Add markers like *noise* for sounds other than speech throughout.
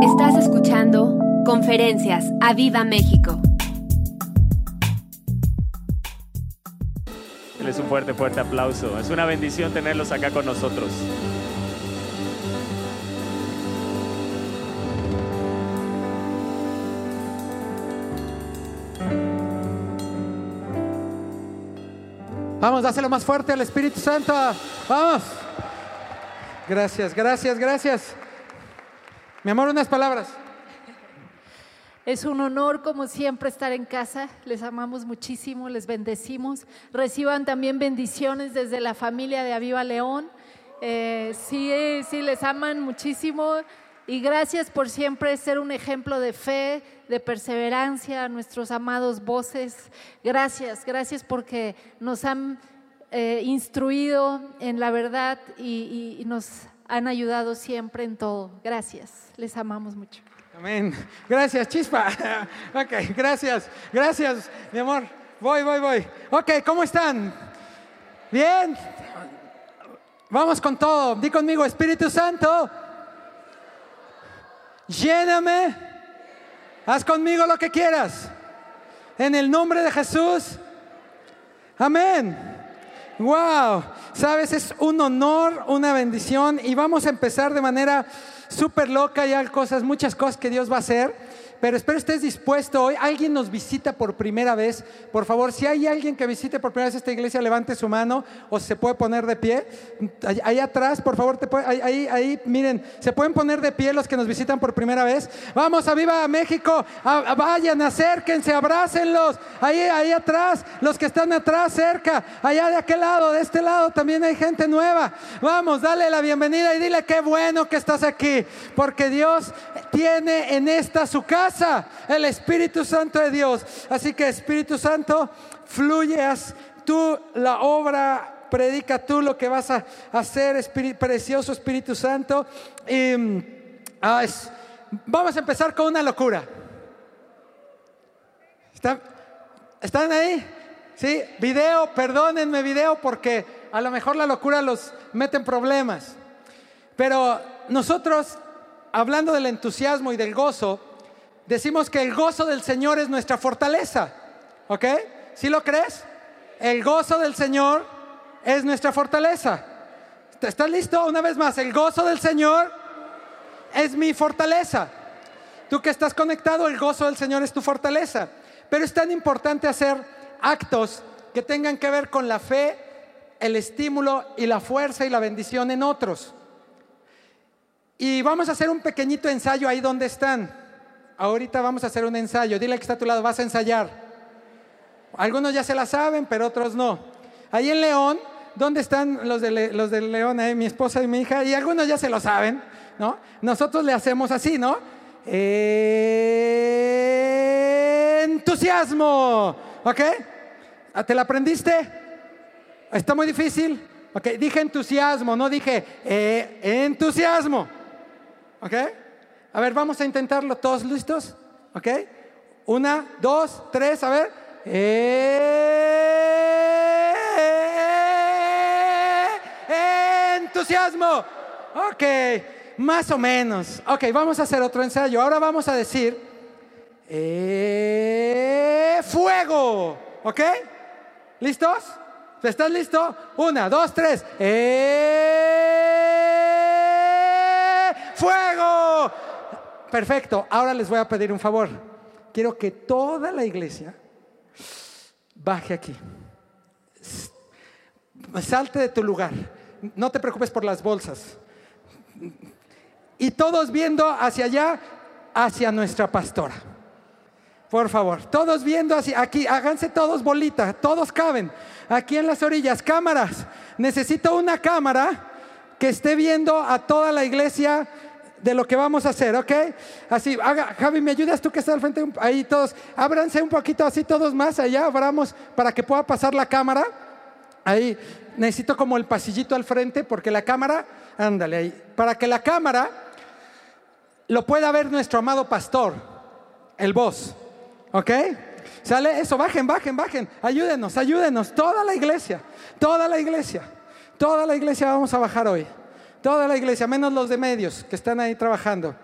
Estás escuchando Conferencias a Viva México. Les un fuerte, fuerte aplauso. Es una bendición tenerlos acá con nosotros. Vamos, dáselo más fuerte al Espíritu Santo. Vamos. Gracias, gracias, gracias. Mi amor, unas palabras. Es un honor, como siempre, estar en casa. Les amamos muchísimo, les bendecimos. Reciban también bendiciones desde la familia de Aviva León. Eh, sí, sí, les aman muchísimo. Y gracias por siempre ser un ejemplo de fe, de perseverancia a nuestros amados voces. Gracias, gracias porque nos han eh, instruido en la verdad y, y nos han ayudado siempre en todo. Gracias, les amamos mucho. Amén. Gracias, chispa. *laughs* Ok, gracias, gracias, mi amor. Voy, voy, voy. Ok, ¿cómo están? Bien. Vamos con todo. Di conmigo, Espíritu Santo. Lléname. Haz conmigo lo que quieras. En el nombre de Jesús. Amén. Wow. Sabes, es un honor, una bendición y vamos a empezar de manera súper loca. y hay cosas, muchas cosas que Dios va a hacer pero espero estés dispuesto hoy. Alguien nos visita por primera vez. Por favor, si hay alguien que visite por primera vez esta iglesia, levante su mano o se puede poner de pie. Ahí, atrás, por favor, te ahí, ahí, miren, se pueden poner de pie los que nos visitan por primera vez. Vamos a Viva México. vayan, acérquense, abrácenlos. Ahí, ahí atrás, los que están atrás, cerca. Allá de aquel lado, de este lado también hay gente nueva. Vamos, dale la bienvenida y dile qué bueno que estás aquí. Porque Dios tiene en esta su casa el Espíritu Santo de Dios. Así que Espíritu Santo, fluyes tú la obra, predica tú lo que vas a hacer, precioso Espíritu Santo. Y ah, vamos a empezar con una locura. ¿Están, ¿Están ahí? Sí, video, perdónenme video porque a lo mejor la locura los mete en problemas. Pero nosotros, hablando del entusiasmo y del gozo, decimos que el gozo del Señor es nuestra fortaleza. ¿Ok? ¿Sí lo crees? El gozo del Señor es nuestra fortaleza. ¿Estás listo? Una vez más, el gozo del Señor es mi fortaleza. Tú que estás conectado, el gozo del Señor es tu fortaleza. Pero es tan importante hacer actos que tengan que ver con la fe, el estímulo y la fuerza y la bendición en otros. Y vamos a hacer un pequeñito ensayo ahí donde están ahorita vamos a hacer un ensayo. Dile que está a tu lado, vas a ensayar. Algunos ya se la saben, pero otros no. Ahí en León, ¿dónde están los de, los de León? mi esposa y mi hija. Y algunos ya se lo saben, ¿no? Nosotros le hacemos así, ¿no? entusiasmo. ¿Ok? ¿Te la aprendiste? ¿Está muy difícil? Ok, dije entusiasmo, no dije eh, entusiasmo. ¿Ok? A ver, vamos a intentarlo. ¿Todos listos? ¿Ok? Una, dos, tres, a ver. entusiasmo. Ok, más o menos. Ok, vamos a hacer otro ensayo. Ahora vamos a decir fuego. ¿Ok? ¿Listos? ¿Estás listo? Una, dos, tres. fuego. Perfecto, ahora les voy a pedir un favor. Quiero que toda la iglesia baje aquí. Salte de tu lugar. No te preocupes por las bolsas. Y todos viendo hacia allá, hacia nuestra pastora. Por favor, todos viendo hacia aquí, háganse todos bolita, todos caben. Aquí en las orillas, cámaras. Necesito una cámara que esté viendo a toda la iglesia de lo que vamos a hacer, ¿ok? Así, haga, Javi, ¿me ayudas tú que estás al frente? Ahí todos, ábranse un poquito así todos más allá, abramos para que pueda pasar la cámara. Ahí, necesito como el pasillito al frente porque la cámara, ándale ahí, para que la cámara lo pueda ver nuestro amado pastor, el voz, ¿ok? ¿Sale? Eso, bajen, bajen, bajen, ayúdenos, ayúdenos, toda la iglesia, toda la iglesia, toda la iglesia vamos a bajar hoy. Toda la iglesia, menos los de medios que están ahí trabajando.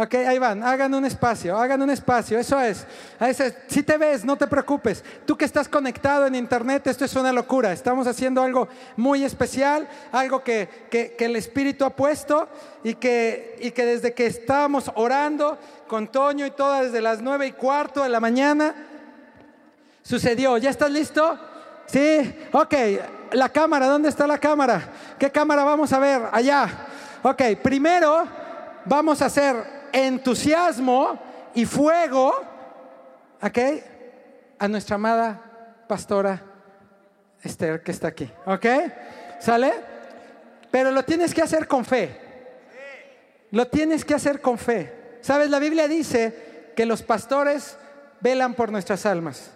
Ok, ahí van, hagan un espacio, hagan un espacio, eso es. A ese, si te ves, no te preocupes. Tú que estás conectado en internet, esto es una locura. Estamos haciendo algo muy especial, algo que, que- que el Espíritu ha puesto y que, y que desde que estábamos orando con Toño y todas desde las nueve y cuarto de la mañana, sucedió. ¿Ya estás listo? Sí, ok. La cámara, ¿dónde está la cámara? ¿Qué cámara vamos a ver? Allá. Ok, primero vamos a hacer entusiasmo y fuego, ok, a nuestra amada pastora Esther que está aquí, ok, ¿sale? Pero lo tienes que hacer con fe. Lo tienes que hacer con fe. ¿Sabes? La Biblia dice que los pastores velan por nuestras almas.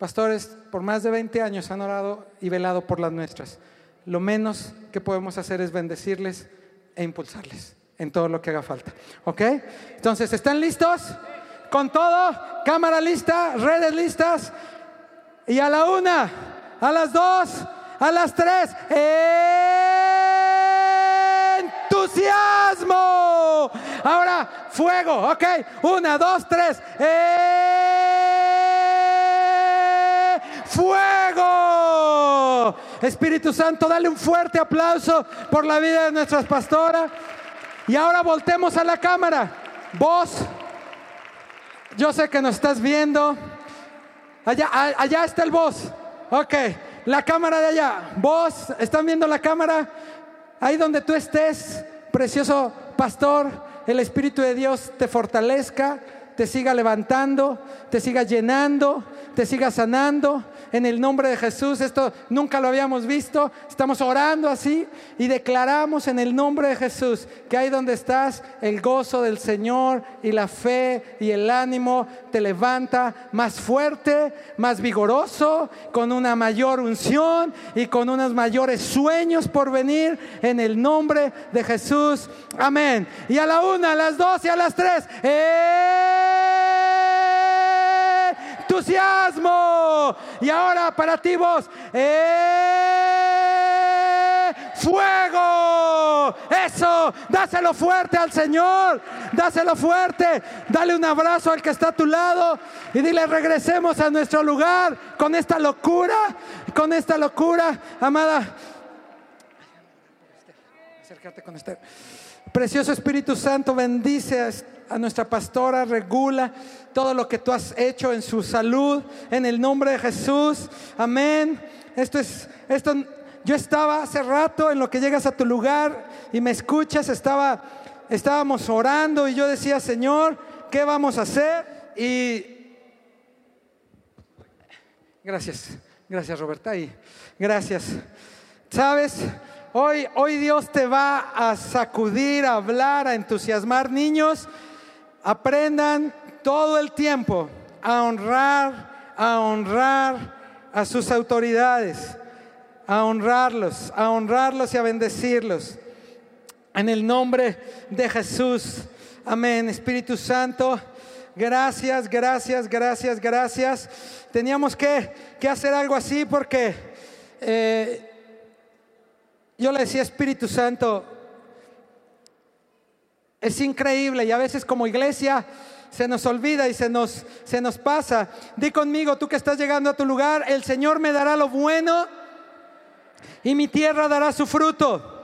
Pastores por más de 20 años han orado y velado por las nuestras. Lo menos que podemos hacer es bendecirles e impulsarles en todo lo que haga falta. ¿Ok? Entonces, ¿están listos? Con todo, cámara lista, redes listas. Y a la una, a las dos, a las tres. ¡Entusiasmo! Ahora, fuego. Ok, una, dos, tres. ¡Eh! ¡Fuego! Espíritu Santo, dale un fuerte aplauso por la vida de nuestras pastoras. Y ahora voltemos a la cámara. Vos, yo sé que nos estás viendo. Allá, allá está el voz. Ok, la cámara de allá. Vos, ¿están viendo la cámara? Ahí donde tú estés, precioso pastor, el Espíritu de Dios te fortalezca, te siga levantando, te siga llenando, te siga sanando. En el nombre de Jesús, esto nunca lo habíamos visto. Estamos orando así y declaramos en el nombre de Jesús que ahí donde estás, el gozo del Señor y la fe y el ánimo te levanta más fuerte, más vigoroso, con una mayor unción y con unos mayores sueños por venir en el nombre de Jesús. Amén. Y a la una, a las dos y a las tres. ¡Eh! Entusiasmo. Y ahora para ti vos, ¡eh! fuego. Eso, dáselo fuerte al Señor, dáselo fuerte. Dale un abrazo al que está a tu lado y dile regresemos a nuestro lugar con esta locura, con esta locura, amada. Acércate con este. Precioso Espíritu Santo, bendice a, nuestra pastora, regula todo lo que tú has hecho en su salud, en el nombre de Jesús. Amén. Esto es, esto, yo estaba hace rato en lo que llegas a tu lugar y me escuchas, estaba, estábamos orando y yo decía, Señor, ¿qué vamos a hacer? Y gracias, gracias Roberta y gracias. ¿Sabes? Hoy, hoy Dios te va a sacudir, a hablar, a entusiasmar. Niños, aprendan todo el tiempo a honrar, a honrar a sus autoridades, a honrarlos, a honrarlos y a bendecirlos. En el nombre de Jesús. Amén. Espíritu Santo, gracias, gracias, gracias, gracias. Teníamos que, hacer algo así porque... eh, yo le decía, Espíritu Santo, es increíble y a veces como iglesia se nos olvida y se nos, se nos pasa. Di conmigo, tú que estás llegando a tu lugar, el Señor me dará lo bueno y mi tierra dará su fruto.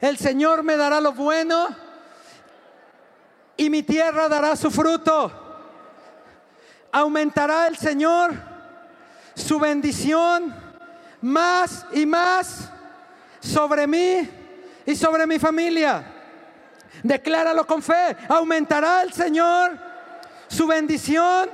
El Señor me dará lo bueno y mi tierra dará su fruto. Aumentará el Señor su bendición más y más sobre mí y sobre mi familia. Decláralo con fe. Aumentará el Señor su bendición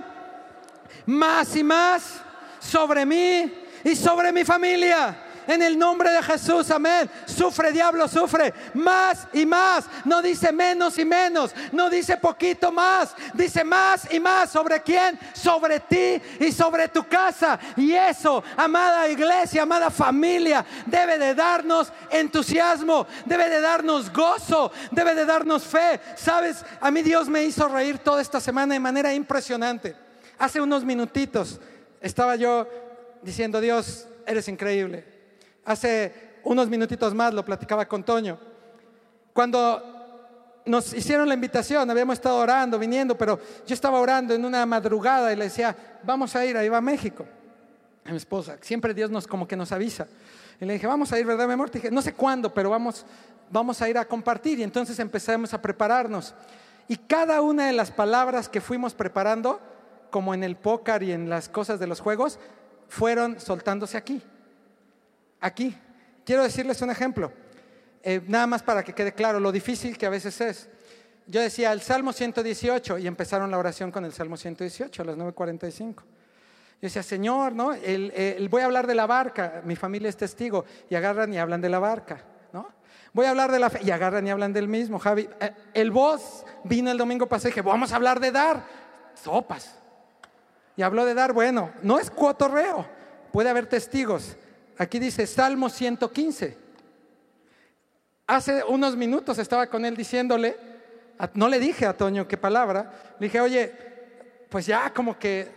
más y más sobre mí y sobre mi familia. En el nombre de Jesús, amén. Sufre, diablo, sufre. Más y más. No dice menos y menos. No dice poquito más. Dice más y más. ¿Sobre quién? Sobre ti y sobre tu casa. Y eso, amada iglesia, amada familia, debe de darnos entusiasmo. Debe de darnos gozo. Debe de darnos fe. Sabes, a mí Dios me hizo reír toda esta semana de manera impresionante. Hace unos minutitos estaba yo diciendo, Dios, eres increíble. Hace unos minutitos más lo platicaba con Toño. Cuando nos hicieron la invitación, habíamos estado orando, viniendo, pero yo estaba orando en una madrugada y le decía, vamos a ir, ahí va a México. A mi esposa, siempre Dios nos como que nos avisa. Y le dije, vamos a ir, ¿verdad, mi amor? Te dije, no sé cuándo, pero vamos, vamos a ir a compartir. Y entonces empezamos a prepararnos. Y cada una de las palabras que fuimos preparando, como en el póker y en las cosas de los juegos, fueron soltándose aquí. Aquí. Quiero decirles un ejemplo, eh, nada más para que quede claro lo difícil que a veces es. Yo decía el Salmo 118 y empezaron la oración con el Salmo 118 a las 9.45. Yo decía, Señor, ¿no? El, voy a hablar de la barca, mi familia es testigo, y agarran y hablan de la barca, ¿no? Voy a hablar de la fe, y agarran y hablan del mismo, Javi. Eh, el voz vino el domingo pasado y dije, vamos a hablar de dar, sopas. Y habló de dar, bueno, no es cuotorreo, puede haber testigos. Aquí dice Salmo 115. Hace unos minutos estaba con él diciéndole, no le dije a Toño qué palabra, le dije, oye, pues ya como que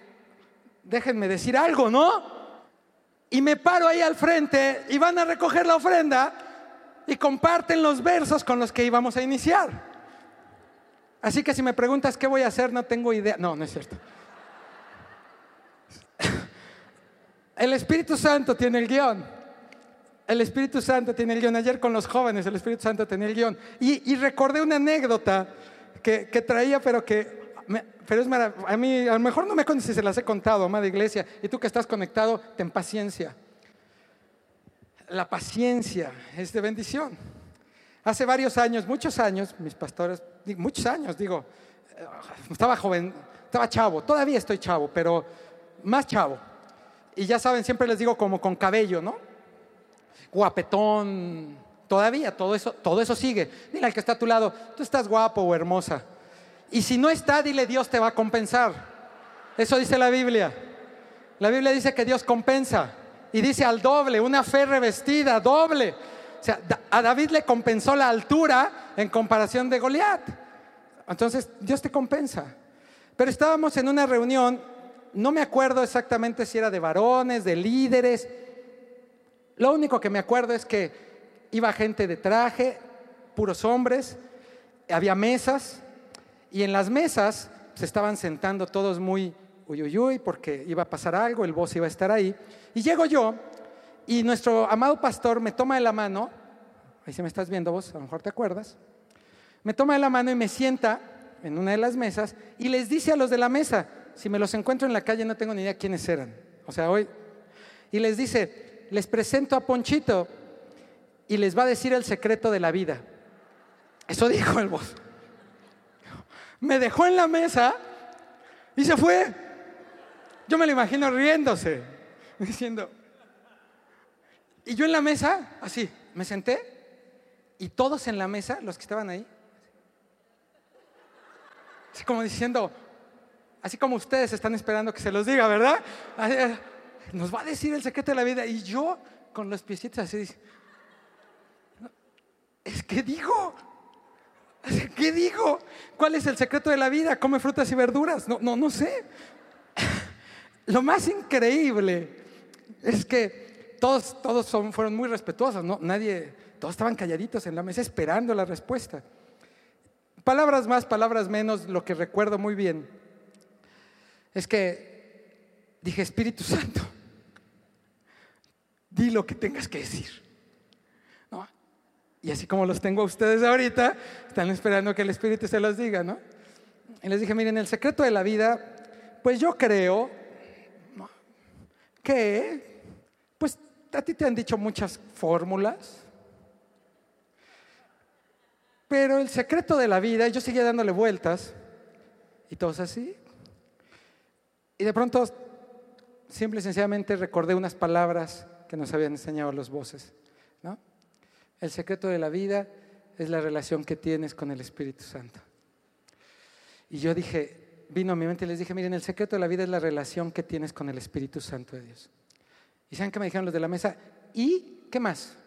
déjenme decir algo, ¿no? Y me paro ahí al frente y van a recoger la ofrenda y comparten los versos con los que íbamos a iniciar. Así que si me preguntas qué voy a hacer, no tengo idea. No, no es cierto. El Espíritu Santo tiene el guion. El Espíritu Santo tiene el guion. Ayer con los jóvenes el Espíritu Santo tenía el guion. Y, recordé una anécdota que, traía, pero que pero es a mí a lo mejor no me conoces si se las he contado, amada iglesia, y tú que estás conectado, ten paciencia. La paciencia es de bendición. Hace varios años, muchos años, mis pastores, muchos años, digo, eh, estaba joven, estaba chavo, todavía estoy chavo, pero más chavo y ya saben, siempre les digo como con cabello, ¿no? Guapetón, todavía, todo eso, todo eso sigue. Dile al que está a tu lado, tú estás guapo o hermosa. Y si no está, dile Dios te va a compensar. Eso dice la Biblia. La Biblia dice que Dios compensa. Y dice al doble, una fe revestida, doble. O sea, a David le compensó la altura en comparación de Goliat. Entonces, Dios te compensa. Pero estábamos en una reunión no me acuerdo exactamente si era de varones, de líderes. Lo único que me acuerdo es que iba gente de traje, puros hombres, había mesas y en las mesas se estaban sentando todos muy uy, porque iba a pasar algo, el voz iba a estar ahí. Y llego yo y nuestro amado pastor me toma de la mano, ahí se me estás viendo vos, a lo mejor te acuerdas, me toma de la mano y me sienta en una de las mesas y les dice a los de la mesa, si me los encuentro en la calle no tengo ni idea quiénes eran. O sea, hoy. Y les dice, les presento a Ponchito y les va a decir el secreto de la vida. Eso *laughs* dijo el voz. Me dejó en la mesa y se fue. Yo me lo imagino riéndose, *laughs* diciendo. Y yo en la mesa, así, me senté y todos en la mesa, los que estaban ahí, así como diciendo, Así como ustedes están esperando que se los diga, ¿verdad? Eh, nos va a decir el secreto de la vida. Y yo con los piecitos así, es que digo, ¿qué digo? ¿Cuál es el secreto de la vida? Come frutas y verduras. No, no, no sé. Lo más increíble es que todos, todos fueron muy respetuosos, ¿no? Nadie, todos estaban calladitos en la mesa esperando la respuesta. Palabras más, palabras menos, lo que recuerdo muy bien es que dije, Espíritu Santo, di lo que tengas que decir. Y así como los tengo a ustedes ahorita, están esperando que el Espíritu se los diga, ¿no? Y les dije, miren, el secreto de la vida, pues yo creo que, pues a ti te han dicho muchas fórmulas, pero el secreto de la vida, yo seguía dándole vueltas, y todos así, y de pronto, simple y sencillamente recordé unas palabras que nos habían enseñado los voces. ¿no? El secreto de la vida es la relación que tienes con el Espíritu Santo. Y yo dije, vino a mi mente y les dije, miren, el secreto de la vida es la relación que tienes con el Espíritu Santo de Dios. ¿Y saben qué me dijeron los de la mesa? ¿Y qué más?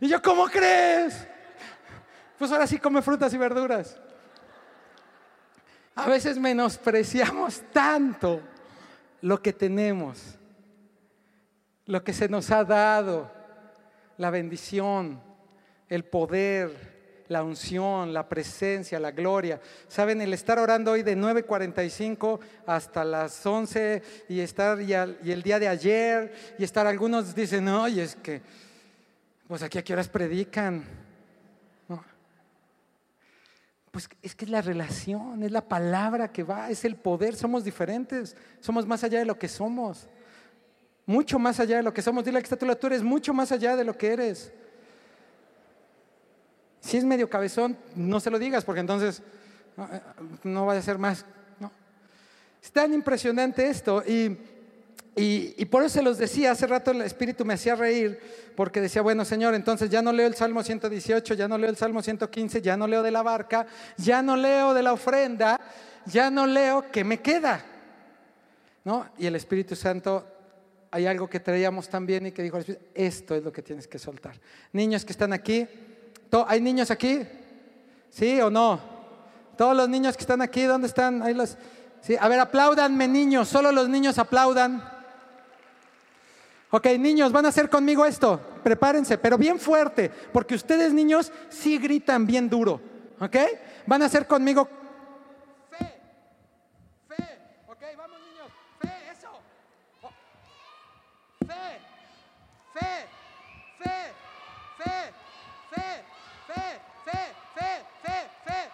Y yo, ¿cómo crees? Pues ahora sí come frutas y verduras. A veces menospreciamos tanto lo que tenemos, lo que se nos ha dado, la bendición, el poder, la unción, la presencia, la gloria. Saben, el estar orando hoy de 9.45 hasta las 11 y estar y, y el día de ayer y estar algunos dicen, oye, es que, pues aquí a qué horas predican. Pues es que es la relación, es la palabra que va, es el poder, somos diferentes, somos más allá de lo que somos, mucho más allá de lo que somos. Dile a que está tú eres mucho más allá de lo que eres. Si es medio cabezón, no se lo digas, porque entonces no, eh, vaya a ser más. Es tan impresionante esto. Y, y- por eso se los decía, hace rato el Espíritu me hacía reír, porque decía, bueno, Señor, entonces ya no leo el Salmo 118, ya no leo el Salmo 115, ya no leo de la barca, ya no leo de la ofrenda, ya no leo, ¿qué me queda? ¿No? Y el Espíritu Santo, hay algo que traíamos también y que dijo el Espíritu, esto es lo que tienes que soltar. Niños que están aquí, ¿to- ¿hay niños aquí? ¿Sí o no? Todos los niños que están aquí, ¿dónde están? Ahí los, sí. A ver, apláudanme niños, solo los niños aplaudan. Ok, niños, van a hacer conmigo esto. Prepárense, pero bien fuerte, porque ustedes niños sí gritan bien duro. ¿Ok? Van a hacer conmigo. Fe, fe. Ok, vamos niños. Fe, eso. Oh. Fe, fe, fe, fe, fe, fe, fe, fe, fe,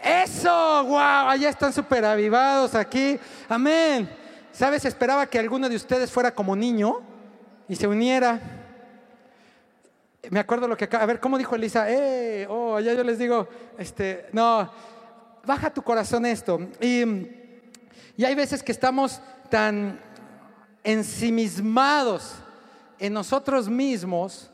fe. Eso, wow, allá están súper avivados aquí. Amén. ¿Sabes? Esperaba que alguno de ustedes fuera como niño y se uniera. Me acuerdo lo que acá, a ver, ¿cómo dijo Elisa? Eh, oh, allá yo les digo, este, no, baja tu corazón esto. Y, y hay veces que estamos tan ensimismados en nosotros mismos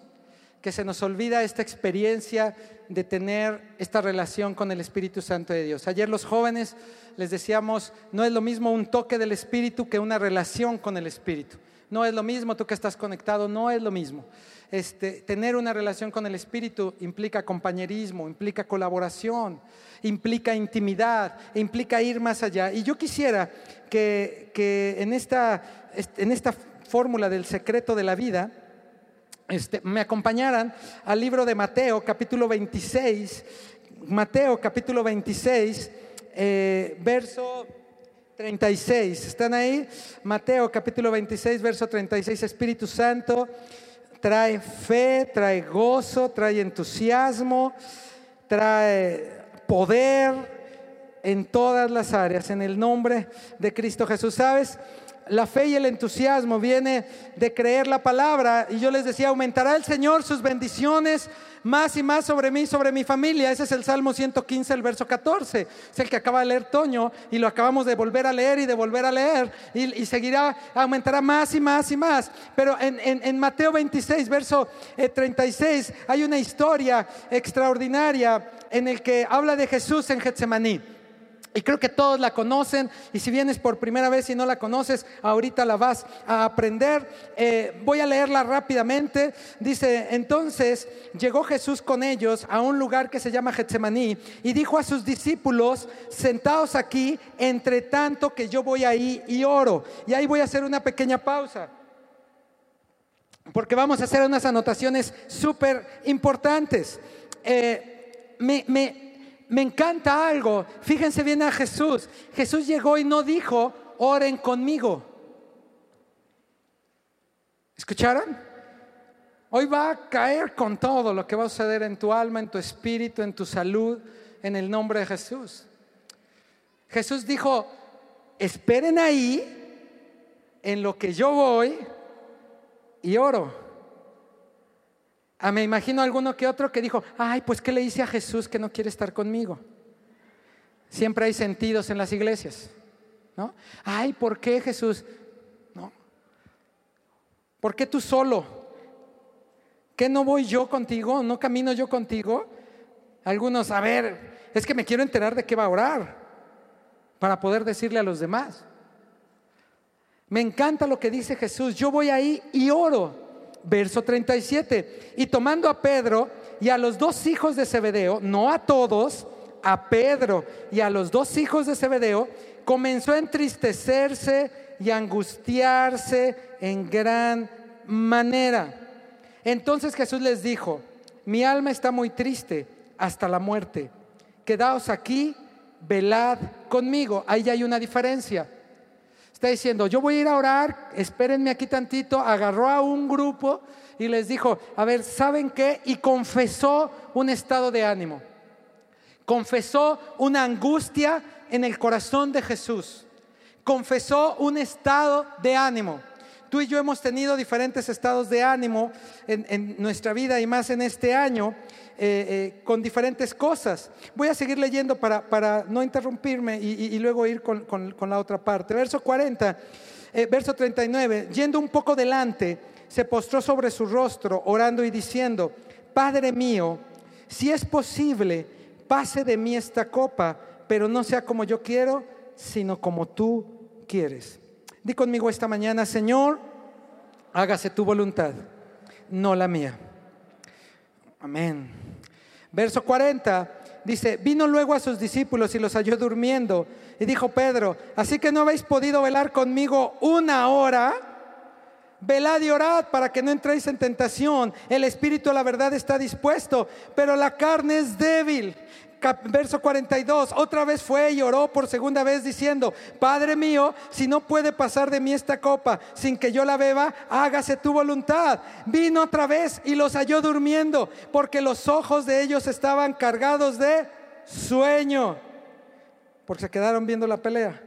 que se nos olvida esta experiencia de tener esta relación con el Espíritu Santo de Dios. Ayer los jóvenes les decíamos, no es lo mismo un toque del Espíritu que una relación con el Espíritu. No es lo mismo, tú que estás conectado, no es lo mismo. Este, tener una relación con el Espíritu implica compañerismo, implica colaboración, implica intimidad, implica ir más allá. Y yo quisiera que, que en esta, en esta fórmula del secreto de la vida, este, me acompañaran al libro de Mateo, capítulo 26. Mateo, capítulo 26, eh, verso 36. ¿Están ahí? Mateo, capítulo 26, verso 36. Espíritu Santo trae fe, trae gozo, trae entusiasmo, trae poder en todas las áreas, en el nombre de Cristo Jesús. ¿Sabes? La fe y el entusiasmo viene de creer la palabra y yo les decía, aumentará el Señor sus bendiciones más y más sobre mí, sobre mi familia. Ese es el Salmo 115, el verso 14. Es el que acaba de leer Toño y lo acabamos de volver a leer y de volver a leer y, seguirá, aumentará más y más y más. Pero en, en, en Mateo 26, verso eh, 36, hay una historia extraordinaria en el que habla de Jesús en Getsemaní. Y creo que todos la conocen y si vienes por primera vez y no la conoces, ahorita la vas a aprender. Eh, voy a leerla rápidamente. Dice, entonces llegó Jesús con ellos a un lugar que se llama Getsemaní y dijo a sus discípulos, sentaos aquí, entre tanto que yo voy ahí y oro. Y ahí voy a hacer una pequeña pausa. Porque vamos a hacer unas anotaciones súper importantes. Eh, me, me, me encanta algo. Fíjense bien a Jesús. Jesús llegó y no dijo, oren conmigo. ¿Escucharon? Hoy va a caer con todo lo que va a suceder en tu alma, en tu espíritu, en tu salud, en el nombre de Jesús. Jesús dijo, esperen ahí en lo que yo voy y oro. Ah, me imagino alguno que otro que dijo, ay, pues ¿qué le hice a Jesús que no quiere estar conmigo? Siempre hay sentidos en las iglesias, ¿no? Ay, ¿por qué Jesús? ¿No? ¿Por qué tú solo? ¿Qué no voy yo contigo? ¿No camino yo contigo? Algunos, a ver, es que me quiero enterar de qué va a orar para poder decirle a los demás. Me encanta lo que dice Jesús, yo voy ahí y oro verso 37. Y tomando a Pedro y a los dos hijos de Zebedeo, no a todos, a Pedro y a los dos hijos de Zebedeo, comenzó a entristecerse y angustiarse en gran manera. Entonces Jesús les dijo, mi alma está muy triste hasta la muerte. Quedaos aquí, velad conmigo. Ahí hay una diferencia. Está diciendo, yo voy a ir a orar, espérenme aquí tantito. Agarró a un grupo y les dijo, a ver, ¿saben qué? Y confesó un estado de ánimo. Confesó una angustia en el corazón de Jesús. Confesó un estado de ánimo. Tú y yo hemos tenido diferentes estados de ánimo en, nuestra vida y más en este año eh, eh, con diferentes cosas. Voy a seguir leyendo para, no interrumpirme y, luego ir con, la otra parte. Verso 40, eh, verso 39, yendo un poco delante, se postró sobre su rostro, orando y diciendo, Padre mío, si es posible, pase de mí esta copa, pero no sea como yo quiero, sino como tú quieres. Di conmigo esta mañana, Señor, hágase tu voluntad, no la mía. Amén. Verso 40 dice, vino luego a sus discípulos y los halló durmiendo. Y dijo Pedro, así que no habéis podido velar conmigo una hora. Velad y orad para que no entréis en tentación. El espíritu la verdad está dispuesto, pero la carne es débil verso 42, otra vez fue y oró por segunda vez diciendo, Padre mío, si no puede pasar de mí esta copa sin que yo la beba, hágase tu voluntad. Vino otra vez y los halló durmiendo, porque los ojos de ellos estaban cargados de sueño, porque se quedaron viendo la pelea.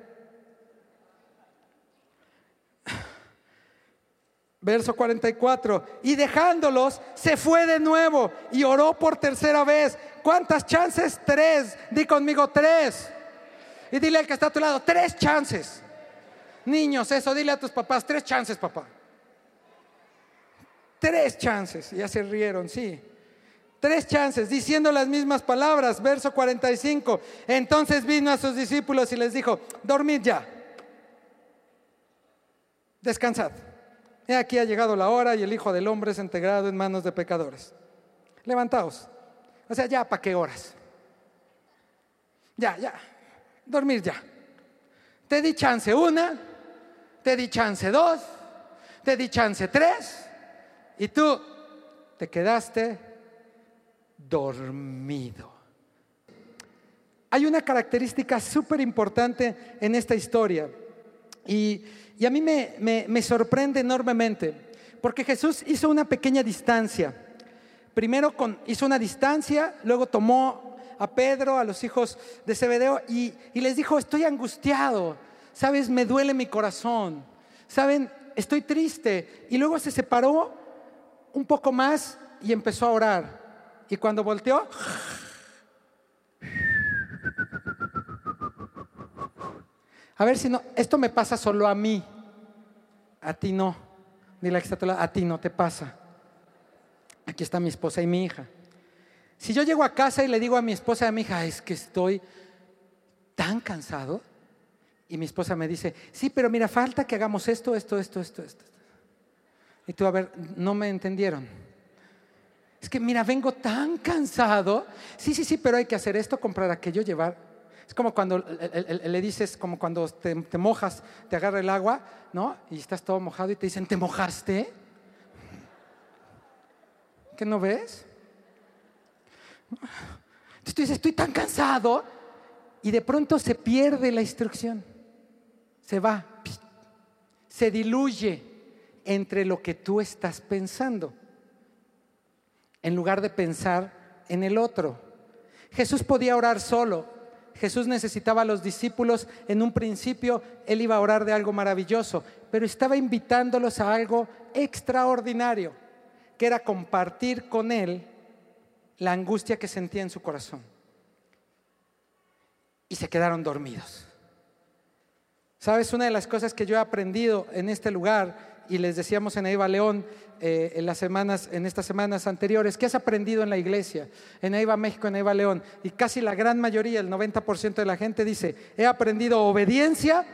Verso 44, y dejándolos, se fue de nuevo y oró por tercera vez. ¿Cuántas chances? Tres. Di conmigo tres. Y dile al que está a tu lado, tres chances. Niños, eso, dile a tus papás, tres chances, papá. Tres chances. Ya se rieron, sí. Tres chances, diciendo las mismas palabras. Verso 45. Entonces vino a sus discípulos y les dijo, dormid ya. Descansad. He aquí ha llegado la hora y el Hijo del Hombre es integrado en manos de pecadores. Levantaos. O sea, ya, ¿para qué horas? Ya, ya. Dormir ya. Te di chance una, te di chance dos, te di chance tres, y tú te quedaste dormido. Hay una característica súper importante en esta historia y, a mí me sorprende enormemente porque Jesús hizo una pequeña distancia primero hizo una distancia, luego tomó a Pedro, a los hijos de Zebedeo, y, les dijo, estoy angustiado, sabes, me duele mi corazón, saben, estoy triste. Y luego se separó un poco más y empezó a orar. Y cuando volteó, a ver si no, esto me pasa solo a mí, a ti no. Dile que está a ti no te pasa aquí está mi esposa y mi hija. Si yo llego a casa y le digo a mi esposa y a mi hija, es que estoy tan cansado, y mi esposa me dice, sí, pero mira, falta que hagamos esto, esto, esto, esto, esto. Y tú, a ver, no me entendieron. Es que, mira, vengo tan cansado. Sí, sí, sí, pero hay que hacer esto, comprar aquello, llevar. Es como cuando le dices, como cuando te, te mojas, te agarra el agua, ¿no? Y estás todo mojado y te dicen, ¿te mojaste? ¿Qué no ves? Tú dices, estoy tan cansado y de pronto se pierde la instrucción, se va, se diluye entre lo que tú estás pensando, en lugar de pensar en el otro. Jesús podía orar solo, Jesús necesitaba a los discípulos, en un principio él iba a orar de algo maravilloso, pero estaba invitándolos a algo extraordinario que era compartir con él la angustia que sentía en su corazón. Y se quedaron dormidos. ¿Sabes? Una de las cosas que yo he aprendido en este lugar, y les decíamos en Eva León eh, en, las semanas, en estas semanas anteriores, ¿qué has aprendido en la iglesia? En Eva México, en Eva León. Y casi la gran mayoría, el 90% de la gente dice, he aprendido obediencia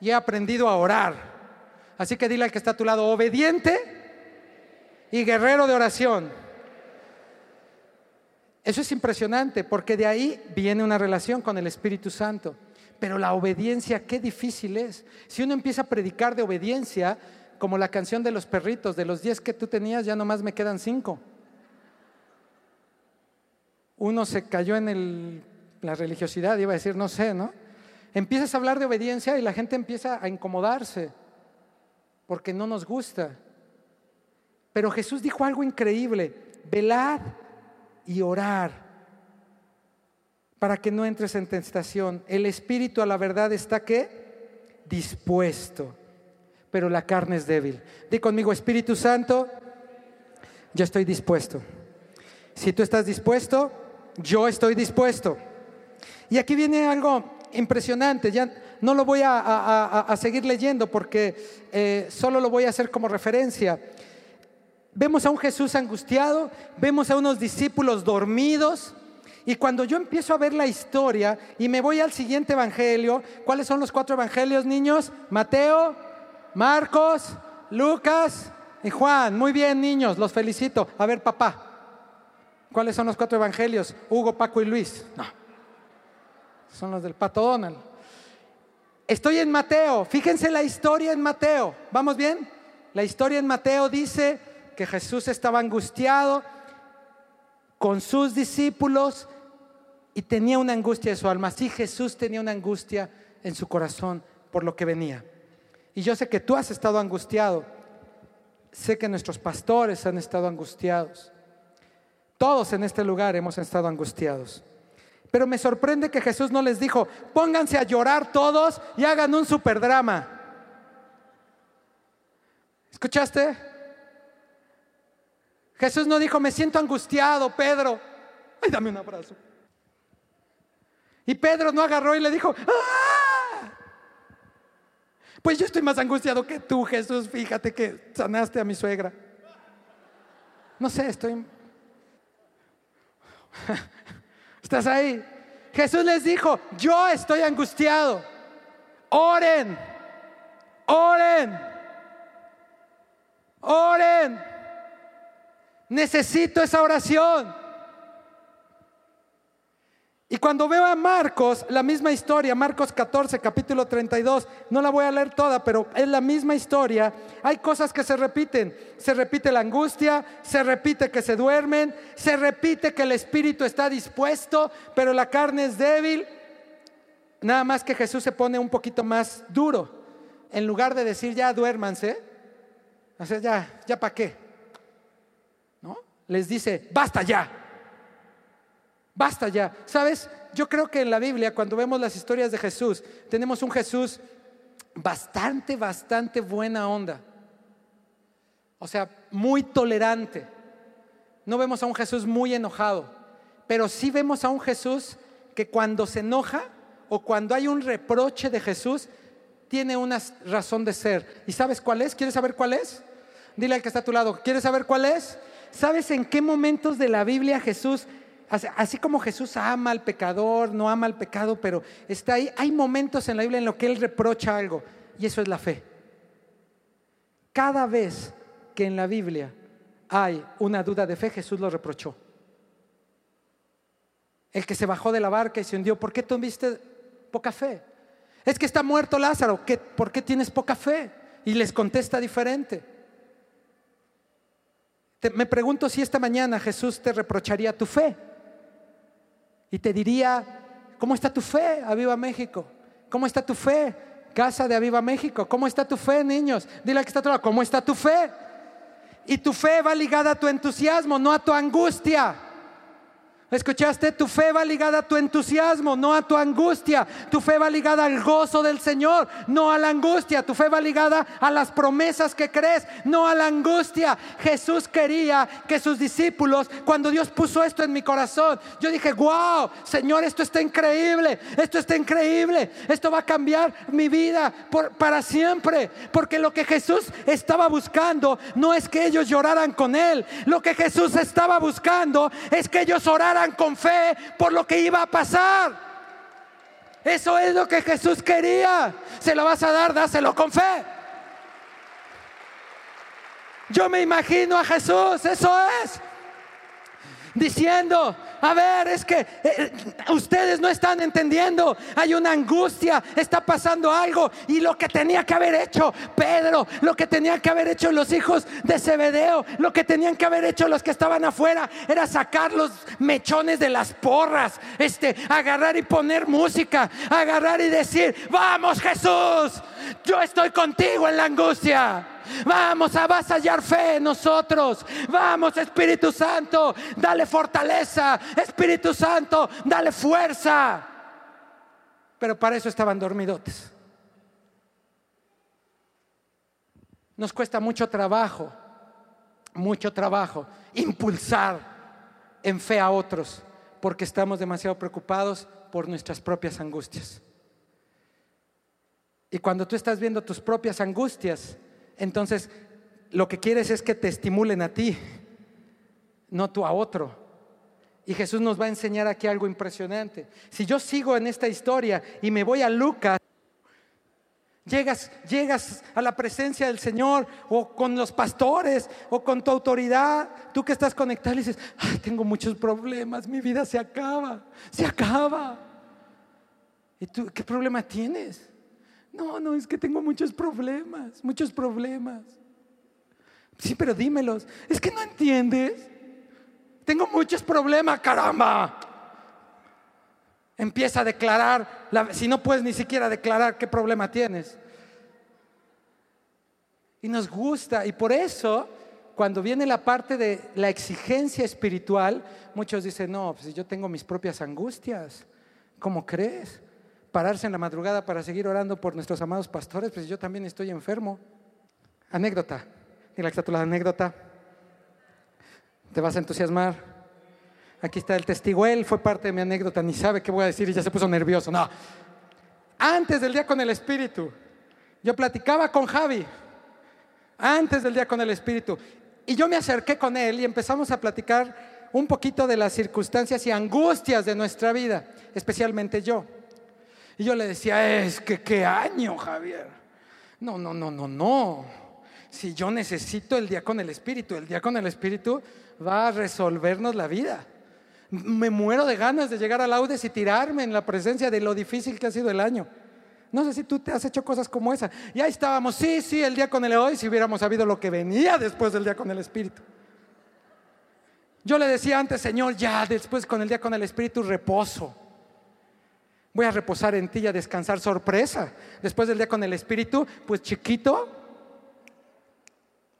y he aprendido a orar. Así que dile al que está a tu lado, obediente y guerrero de oración. Eso es impresionante porque de ahí viene una relación con el Espíritu Santo. Pero la obediencia, qué difícil es. Si uno empieza a predicar de obediencia, como la canción de los perritos, de los diez que tú tenías, ya nomás me quedan cinco. uno se cayó en el- la religiosidad, iba a decir, no sé, ¿no? Empiezas a hablar de obediencia y la gente empieza a incomodarse porque no nos gusta. Pero Jesús dijo algo increíble, velad y orar para que no entres en tentación. El espíritu a la verdad está qué? Dispuesto, pero la carne es débil. Di conmigo, Espíritu Santo, yo estoy dispuesto. Si tú estás dispuesto, yo estoy dispuesto. Y aquí viene algo impresionante, ya no lo voy a, seguir leyendo porque eh, solo lo voy a hacer como referencia. Vemos a un Jesús angustiado, vemos a unos discípulos dormidos. Y cuando yo empiezo a ver la historia y me voy al siguiente evangelio, ¿cuáles son los cuatro evangelios, niños? Mateo, Marcos, Lucas y Juan. Muy bien, niños, los felicito. A ver, papá, ¿cuáles son los cuatro evangelios? Hugo, Paco y Luis. No, son los del Pato Donald. Estoy en Mateo, fíjense la historia en Mateo. ¿Vamos bien? La historia en Mateo dice que Jesús estaba angustiado con sus discípulos y tenía una angustia en su alma. Sí, Jesús tenía una angustia en su corazón por lo que venía. Y yo sé que tú has estado angustiado. Sé que nuestros pastores han estado angustiados. Todos en este lugar hemos estado angustiados. Pero me sorprende que Jesús no les dijo, pónganse a llorar todos y hagan un superdrama. ¿Escuchaste? Jesús no dijo, me siento angustiado, Pedro. Ay, dame un abrazo. Y Pedro no agarró y le dijo, ¡ah! Pues yo estoy más angustiado que tú, Jesús. Fíjate que sanaste a mi suegra. No sé, estoy... *laughs* ¿Estás ahí? Jesús les dijo, yo estoy angustiado. Oren, oren, oren. Necesito esa oración. Y cuando veo a Marcos, la misma historia, Marcos 14, capítulo 32, no la voy a leer toda, pero es la misma historia, hay cosas que se repiten. Se repite la angustia, se repite que se duermen, se repite que el espíritu está dispuesto, pero la carne es débil. Nada más que Jesús se pone un poquito más duro. En lugar de decir ya duérmanse, o sea, ya, ya para qué. Les dice, basta ya. Basta ya. ¿Sabes? Yo creo que en la Biblia, cuando vemos las historias de Jesús, tenemos un Jesús bastante, bastante buena onda. O sea, muy tolerante. No vemos a un Jesús muy enojado, pero sí vemos a un Jesús que cuando se enoja o cuando hay un reproche de Jesús, tiene una razón de ser. ¿Y sabes cuál es? ¿Quieres saber cuál es? Dile al que está a tu lado, ¿quieres saber cuál es? ¿Sabes en qué momentos de la Biblia Jesús Así, como Jesús ama al pecador, no ama al pecado, pero está ahí. Hay momentos en la Biblia en los que Él reprocha algo, y eso es la fe. Cada vez que en la Biblia hay una duda de fe, Jesús lo reprochó. El que se bajó de la barca y se hundió, ¿por qué tuviste poca fe? Es que está muerto Lázaro, ¿qué- ¿por qué tienes poca fe? Y les contesta diferente. Te- me pregunto si esta mañana Jesús te reprocharía tu fe y te diría, ¿cómo está tu fe, Aviva México? ¿Cómo está tu fe, Casa de Aviva México? ¿Cómo está tu fe, niños? Dile que está tu lado, ¿cómo está tu fe? Y tu fe va ligada a tu entusiasmo, no a tu angustia. ¿Escuchaste? Tu fe va ligada a tu entusiasmo, no a tu angustia. Tu fe va ligada al gozo del Señor, no a la angustia. Tu fe va ligada a las promesas que crees, no a la angustia. Jesús quería que sus discípulos, cuando Dios puso esto en mi corazón, yo dije, wow, Señor, esto está increíble, esto está increíble, esto va a cambiar mi vida por- para siempre. Porque lo que Jesús estaba buscando no es que ellos lloraran con Él, lo que Jesús estaba buscando es que ellos oraran con fe por lo que iba a pasar. Eso es lo que Jesús quería. Se lo vas a dar, dáselo con fe. Yo me imagino a Jesús, eso es. Diciendo, a ver, es que eh, ustedes no están entendiendo. Hay una angustia, está pasando algo. Y lo que tenía que haber hecho Pedro, lo que tenían que haber hecho los hijos de Zebedeo, lo que tenían que haber hecho los que estaban afuera, era sacar los mechones de las porras, este, agarrar y poner música, agarrar y decir, vamos Jesús, yo estoy contigo en la angustia. Vamos a vasallar fe en nosotros. Vamos, Espíritu Santo, dale fortaleza. Espíritu Santo, dale fuerza. Pero para eso estaban dormidotes. Nos cuesta mucho trabajo, mucho trabajo impulsar en fe a otros porque estamos demasiado preocupados por nuestras propias angustias. Y cuando tú estás viendo tus propias angustias, entonces lo que quieres es que te estimulen a ti, no tú a otro. Y Jesús nos va a enseñar aquí algo impresionante. Si yo sigo en esta historia y me voy a Lucas, llegas, llegas a la presencia del Señor o con los pastores o con tu autoridad, tú que estás conectado y dices, tengo muchos problemas, mi vida se acaba, se acaba. ¿Y tú qué problema tienes? No, no, es que tengo muchos problemas, muchos problemas. Sí, pero dímelos. Es que no entiendes. Tengo muchos problemas, caramba. Empieza a declarar, si no puedes ni siquiera declarar qué problema tienes. Y nos gusta, y por eso, cuando viene la parte de la exigencia espiritual, muchos dicen, no, pues yo tengo mis propias angustias. ¿Cómo crees? Pararse en la madrugada para seguir orando por nuestros amados pastores, pues yo también estoy enfermo. Anécdota, dile que la anécdota. Te vas a entusiasmar. Aquí está el testigo, él fue parte de mi anécdota, ni sabe qué voy a decir y ya se puso nervioso. No. Antes del día con el Espíritu, yo platicaba con Javi, antes del día con el Espíritu, y yo me acerqué con él y empezamos a platicar un poquito de las circunstancias y angustias de nuestra vida, especialmente yo. Y yo le decía, es que qué año, Javier. No, no, no, no, no. Si yo necesito el día con el Espíritu, el día con el Espíritu va a resolvernos la vida. Me muero de ganas de llegar al Laudes y tirarme en la presencia de lo difícil que ha sido el año. No sé si tú te has hecho cosas como esa. Y ahí estábamos, sí, sí, el día con el hoy, si hubiéramos sabido lo que venía después del día con el Espíritu. Yo le decía antes, Señor, ya después con el día con el Espíritu, reposo. Voy a reposar en ti y a descansar sorpresa. Después del día con el Espíritu, pues chiquito,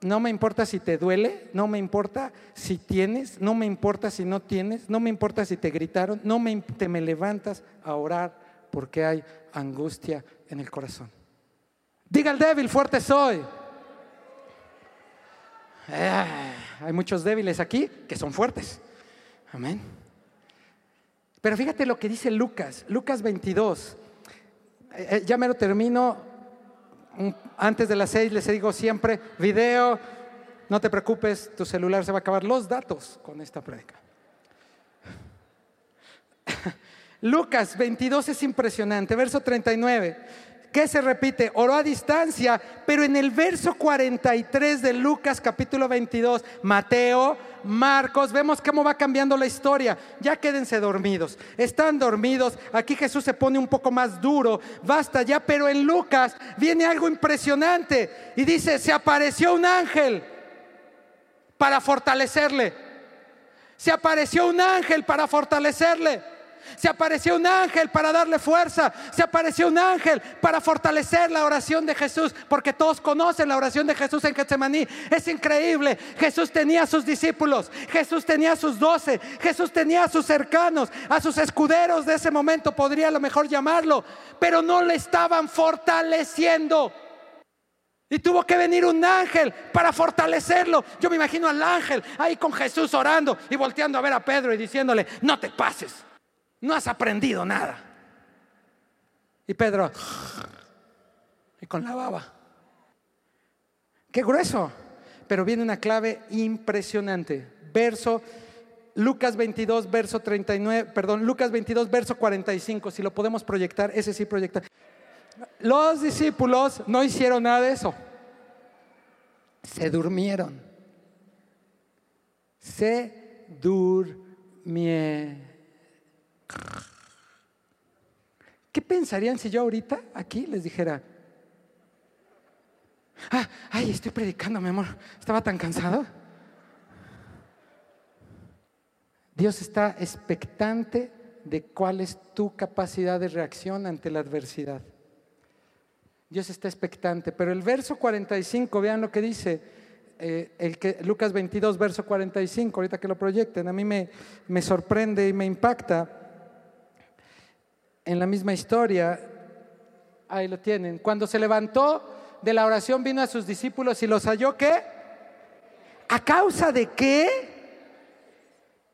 no me importa si te duele, no me importa si tienes, no me importa si no tienes, no me importa si te gritaron, no me, te me levantas a orar porque hay angustia en el corazón. Diga el débil, fuerte soy. Eh, hay muchos débiles aquí que son fuertes. Amén. Pero fíjate lo que dice Lucas, Lucas 22. Eh, eh, ya me lo termino. Antes de las seis les digo siempre, video, no te preocupes, tu celular se va a acabar los datos con esta prédica. *laughs* Lucas 22 es impresionante, verso 39. ¿Qué se repite? Oró a distancia, pero en el verso 43 de Lucas capítulo 22, Mateo, Marcos, vemos cómo va cambiando la historia. Ya quédense dormidos. Están dormidos. Aquí Jesús se pone un poco más duro. Basta ya, pero en Lucas viene algo impresionante y dice, se apareció un ángel para fortalecerle. Se apareció un ángel para fortalecerle. Se apareció un ángel para darle fuerza. Se apareció un ángel para fortalecer la oración de Jesús. Porque todos conocen la oración de Jesús en Getsemaní. Es increíble. Jesús tenía a sus discípulos. Jesús tenía a sus doce. Jesús tenía a sus cercanos. A sus escuderos de ese momento podría a lo mejor llamarlo. Pero no le estaban fortaleciendo. Y tuvo que venir un ángel para fortalecerlo. Yo me imagino al ángel ahí con Jesús orando y volteando a ver a Pedro y diciéndole, no te pases no has aprendido nada. Y Pedro, y con la baba. Qué grueso. Pero viene una clave impresionante. Verso Lucas 22, verso 39, perdón, Lucas 22, verso 45, si lo podemos proyectar, ese sí proyecta. Los discípulos no hicieron nada de eso. Se durmieron. Se durmieron mie. ¿Qué pensarían si yo ahorita aquí les dijera, ah, ay, estoy predicando, mi amor, estaba tan cansado? Dios está expectante de cuál es tu capacidad de reacción ante la adversidad. Dios está expectante, pero el verso 45, vean lo que dice, eh, el que, Lucas 22, verso 45, ahorita que lo proyecten, a mí me, me sorprende y me impacta. En la misma historia, ahí lo tienen, cuando se levantó de la oración vino a sus discípulos y los halló ¿qué? ¿A causa de qué?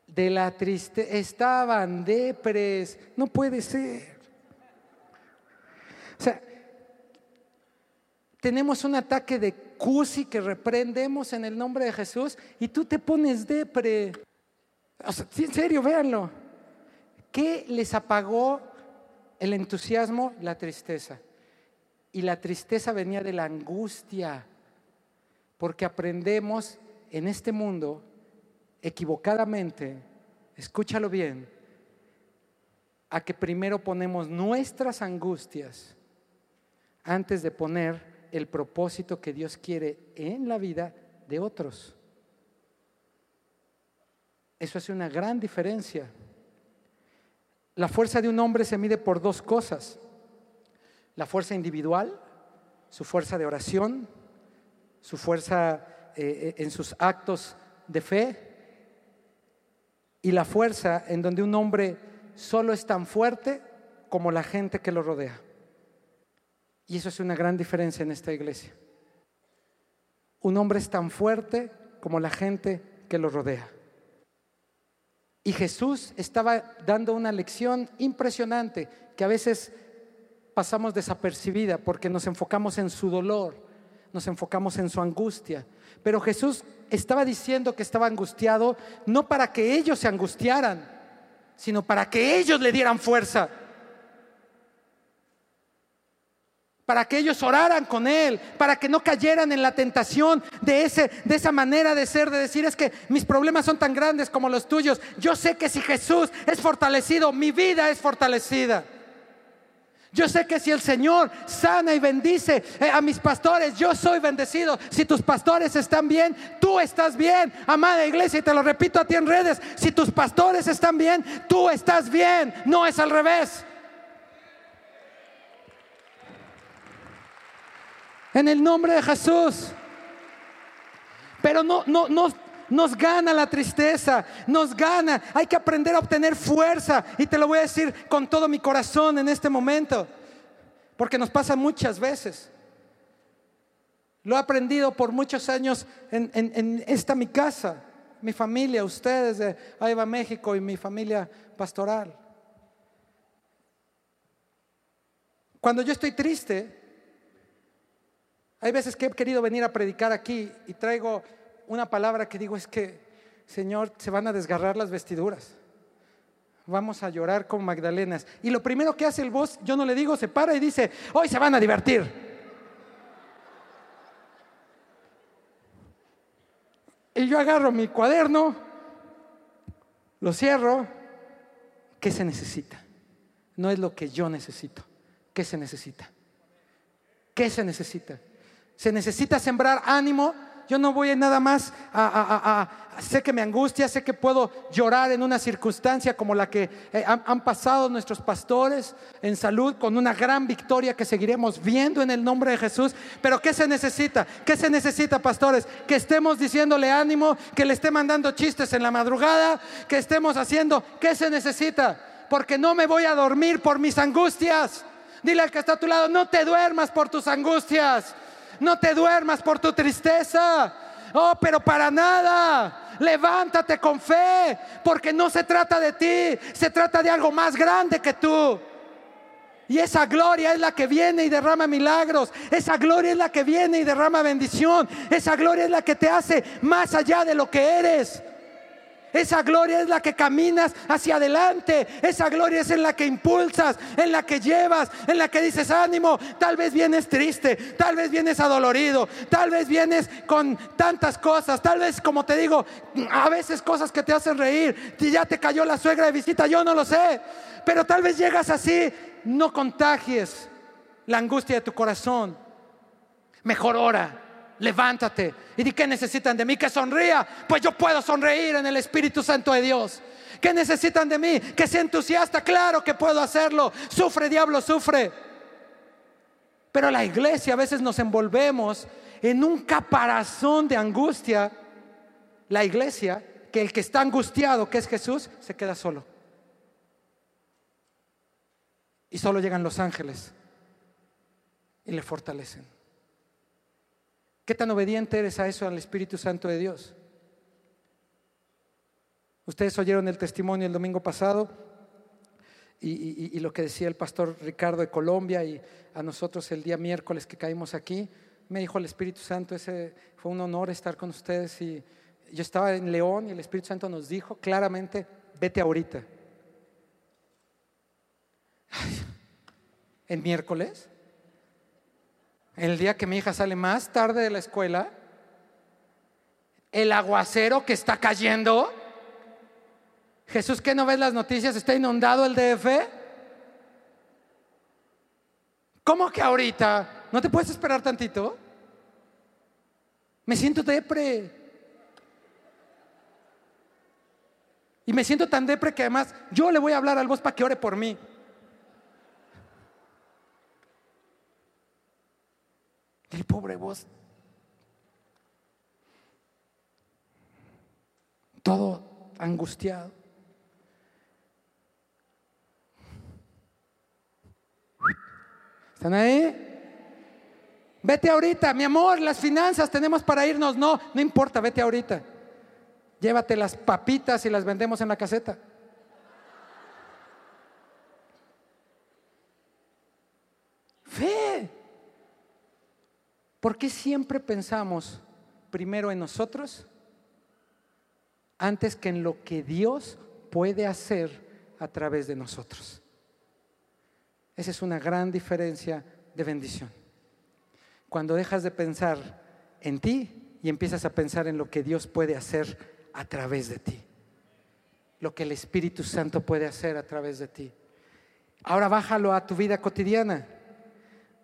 De la tristeza, estaban depres, no puede ser. O sea, tenemos un ataque de cusi que reprendemos en el nombre de Jesús y tú te pones depre. O sea, en serio, véanlo. ¿Qué les apagó el entusiasmo? La tristeza. Y la tristeza venía de la angustia, porque aprendemos en este mundo equivocadamente, escúchalo bien, a que primero ponemos nuestras angustias antes de poner el propósito que Dios quiere en la vida de otros. Eso hace una gran diferencia. La fuerza de un hombre se mide por dos cosas. La fuerza individual, su fuerza de oración, su fuerza eh, en sus actos de fe y la fuerza en donde un hombre solo es tan fuerte como la gente que lo rodea. Y eso es una gran diferencia en esta iglesia. Un hombre es tan fuerte como la gente que lo rodea. Y Jesús estaba dando una lección impresionante que a veces pasamos desapercibida porque nos enfocamos en su dolor, nos enfocamos en su angustia. Pero Jesús estaba diciendo que estaba angustiado no para que ellos se angustiaran, sino para que ellos le dieran fuerza. Para que ellos oraran con Él, para que no cayeran en la tentación de, ese, de esa manera de ser, de decir es que mis problemas son tan grandes como los tuyos. Yo sé que si Jesús es fortalecido, mi vida es fortalecida. Yo sé que si el Señor sana y bendice eh, a mis pastores, yo soy bendecido. Si tus pastores están bien, tú estás bien. Amada iglesia, y te lo repito a ti en redes, si tus pastores están bien, tú estás bien. No es al revés. En el nombre de Jesús. Pero no, no, no, nos gana la tristeza, nos gana. Hay que aprender a obtener fuerza. Y te lo voy a decir con todo mi corazón en este momento. Porque nos pasa muchas veces. Lo he aprendido por muchos años en, en esta mi casa, mi familia, ustedes de Aiva México y mi familia pastoral. Cuando yo estoy triste, hay veces que he querido venir a predicar aquí y traigo una palabra que digo es que, Señor, se van a desgarrar las vestiduras. Vamos a llorar con Magdalenas. Y lo primero que hace el voz, yo no le digo, se para y dice, hoy se van a divertir. Y yo agarro mi cuaderno, lo cierro. ¿Qué se necesita? No es lo que yo necesito. ¿Qué se necesita? ¿Qué se necesita? Se necesita sembrar ánimo. Yo no voy nada más a, sé que me angustia, sé que puedo llorar en una circunstancia como la que eh, han, pasado nuestros pastores en salud con una gran victoria que seguiremos viendo en el nombre de Jesús. Pero ¿qué se necesita? ¿Qué se necesita, pastores? Que estemos diciéndole ánimo, que le esté mandando chistes en la madrugada, que estemos haciendo, ¿qué se necesita? Porque no me voy a dormir por mis angustias. Dile al que está a tu lado, no te duermas por tus angustias. No te duermas por tu tristeza. Oh, pero para nada. Levántate con fe, porque no se trata de ti, se trata de algo más grande que tú. Y esa gloria es la que viene y derrama milagros. Esa gloria es la que viene y derrama bendición. Esa gloria es la que te hace más allá de lo que eres. Esa gloria es la que caminas hacia adelante. Esa gloria es en la que impulsas, en la que llevas, en la que dices ánimo. Tal vez vienes triste, tal vez vienes adolorido, tal vez vienes con tantas cosas, tal vez como te digo, a veces cosas que te hacen reír. Ya te cayó la suegra de visita, yo no lo sé. Pero tal vez llegas así, no contagies la angustia de tu corazón. Mejor ora levántate. ¿Y di qué necesitan de mí? Que sonría. Pues yo puedo sonreír en el Espíritu Santo de Dios. ¿Qué necesitan de mí? Que sea entusiasta. Claro que puedo hacerlo. Sufre, diablo, sufre. Pero la iglesia a veces nos envolvemos en un caparazón de angustia. La iglesia, que el que está angustiado, que es Jesús, se queda solo. Y solo llegan los ángeles y le fortalecen. ¿Qué tan obediente eres a eso, al Espíritu Santo de Dios? Ustedes oyeron el testimonio el domingo pasado y, lo que decía el pastor Ricardo de Colombia y a nosotros el día miércoles que caímos aquí. Me dijo el Espíritu Santo, ese fue un honor estar con ustedes y yo estaba en León y el Espíritu Santo nos dijo claramente, vete ahorita. ¿En miércoles? El día que mi hija sale más tarde de la escuela, el aguacero que está cayendo. Jesús, ¿qué no ves las noticias? ¿Está inundado el DF? ¿Cómo que ahorita? ¿No te puedes esperar tantito? Me siento depre. Y me siento tan depre que además yo le voy a hablar al vos para que ore por mí. El pobre vos. Todo angustiado. ¿Están ahí? Vete ahorita, mi amor, las finanzas tenemos para irnos. No, no importa, vete ahorita. Llévate las papitas y las vendemos en la caseta. Fe. ¿Por qué siempre pensamos primero en nosotros antes que en lo que Dios puede hacer a través de nosotros? Esa es una gran diferencia de bendición. Cuando dejas de pensar en ti y empiezas a pensar en lo que Dios puede hacer a través de ti. Lo que el Espíritu Santo puede hacer a través de ti. Ahora bájalo a tu vida cotidiana.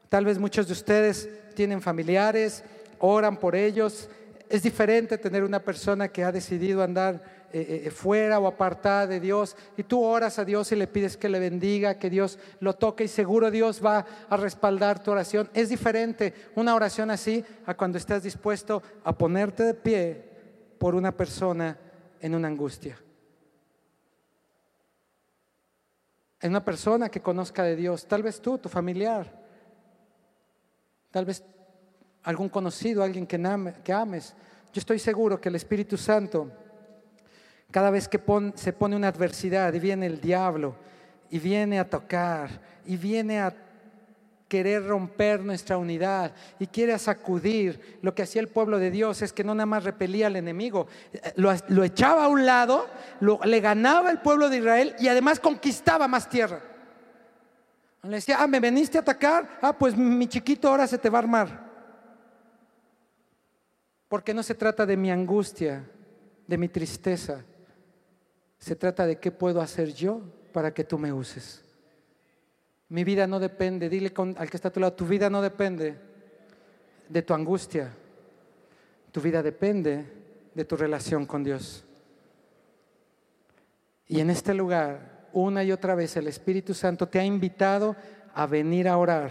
Tal vez muchos de ustedes tienen familiares, oran por ellos. Es diferente tener una persona que ha decidido andar eh, eh, fuera o apartada de Dios y tú oras a Dios y le pides que le bendiga, que Dios lo toque y seguro Dios va a respaldar tu oración. Es diferente una oración así a cuando estás dispuesto a ponerte de pie por una persona en una angustia. En una persona que conozca de Dios, tal vez tú, tu familiar, tal vez algún conocido, alguien que, ames. Yo estoy seguro que el Espíritu Santo, cada vez que se pone una adversidad y viene el diablo y viene a tocar y viene a querer romper nuestra unidad y quiere sacudir, lo que hacía el pueblo de Dios es que no nada más repelía al enemigo, lo, echaba a un lado, le ganaba el pueblo de Israel y además conquistaba más tierra. Le decía, ah, me veniste a atacar, ah, pues mi chiquito ahora se te va a armar. Porque no se trata de mi angustia, de mi tristeza. Se trata de qué puedo hacer yo para que tú me uses. Mi vida no depende, dile al que está a tu lado, tu vida no depende de tu angustia. Tu vida depende de tu relación con Dios. Y en este lugar una y otra vez el Espíritu Santo te ha invitado a venir a orar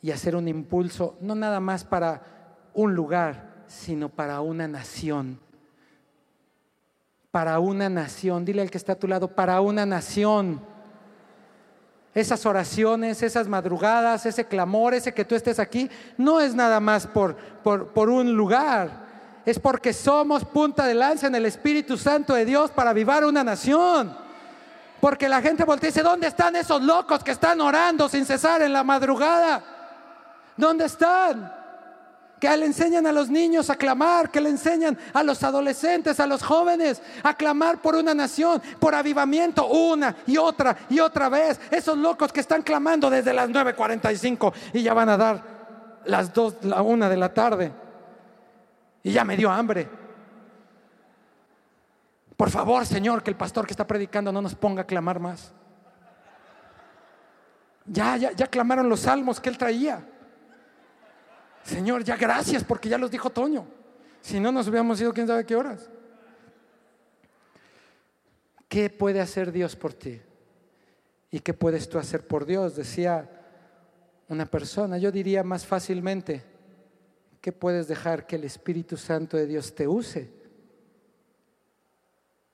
y hacer un impulso, no nada más para un lugar, sino para una nación. Para una nación, dile al que está a tu lado, para una nación. Esas oraciones, esas madrugadas, ese clamor, ese que tú estés aquí, no es nada más por, por, por un lugar, es porque somos punta de lanza en el Espíritu Santo de Dios para avivar una nación. Porque la gente voltea y dice, ¿dónde están esos locos que están orando sin cesar en la madrugada? ¿Dónde están? que le enseñan a los niños a clamar, que le enseñan a los adolescentes, a los jóvenes a clamar por una nación, por avivamiento, una y otra y otra vez. Esos locos que están clamando desde las 9.45 y ya van a dar las 2, la 1 de la tarde. Y ya me dio hambre. Por favor, Señor, que el pastor que está predicando no nos ponga a clamar más. Ya, ya, ya clamaron los salmos que él traía. Señor, ya gracias porque ya los dijo Toño. Si no, nos hubiéramos ido quién sabe qué horas. ¿Qué puede hacer Dios por ti? ¿Y qué puedes tú hacer por Dios? Decía una persona, yo diría más fácilmente, ¿qué puedes dejar que el Espíritu Santo de Dios te use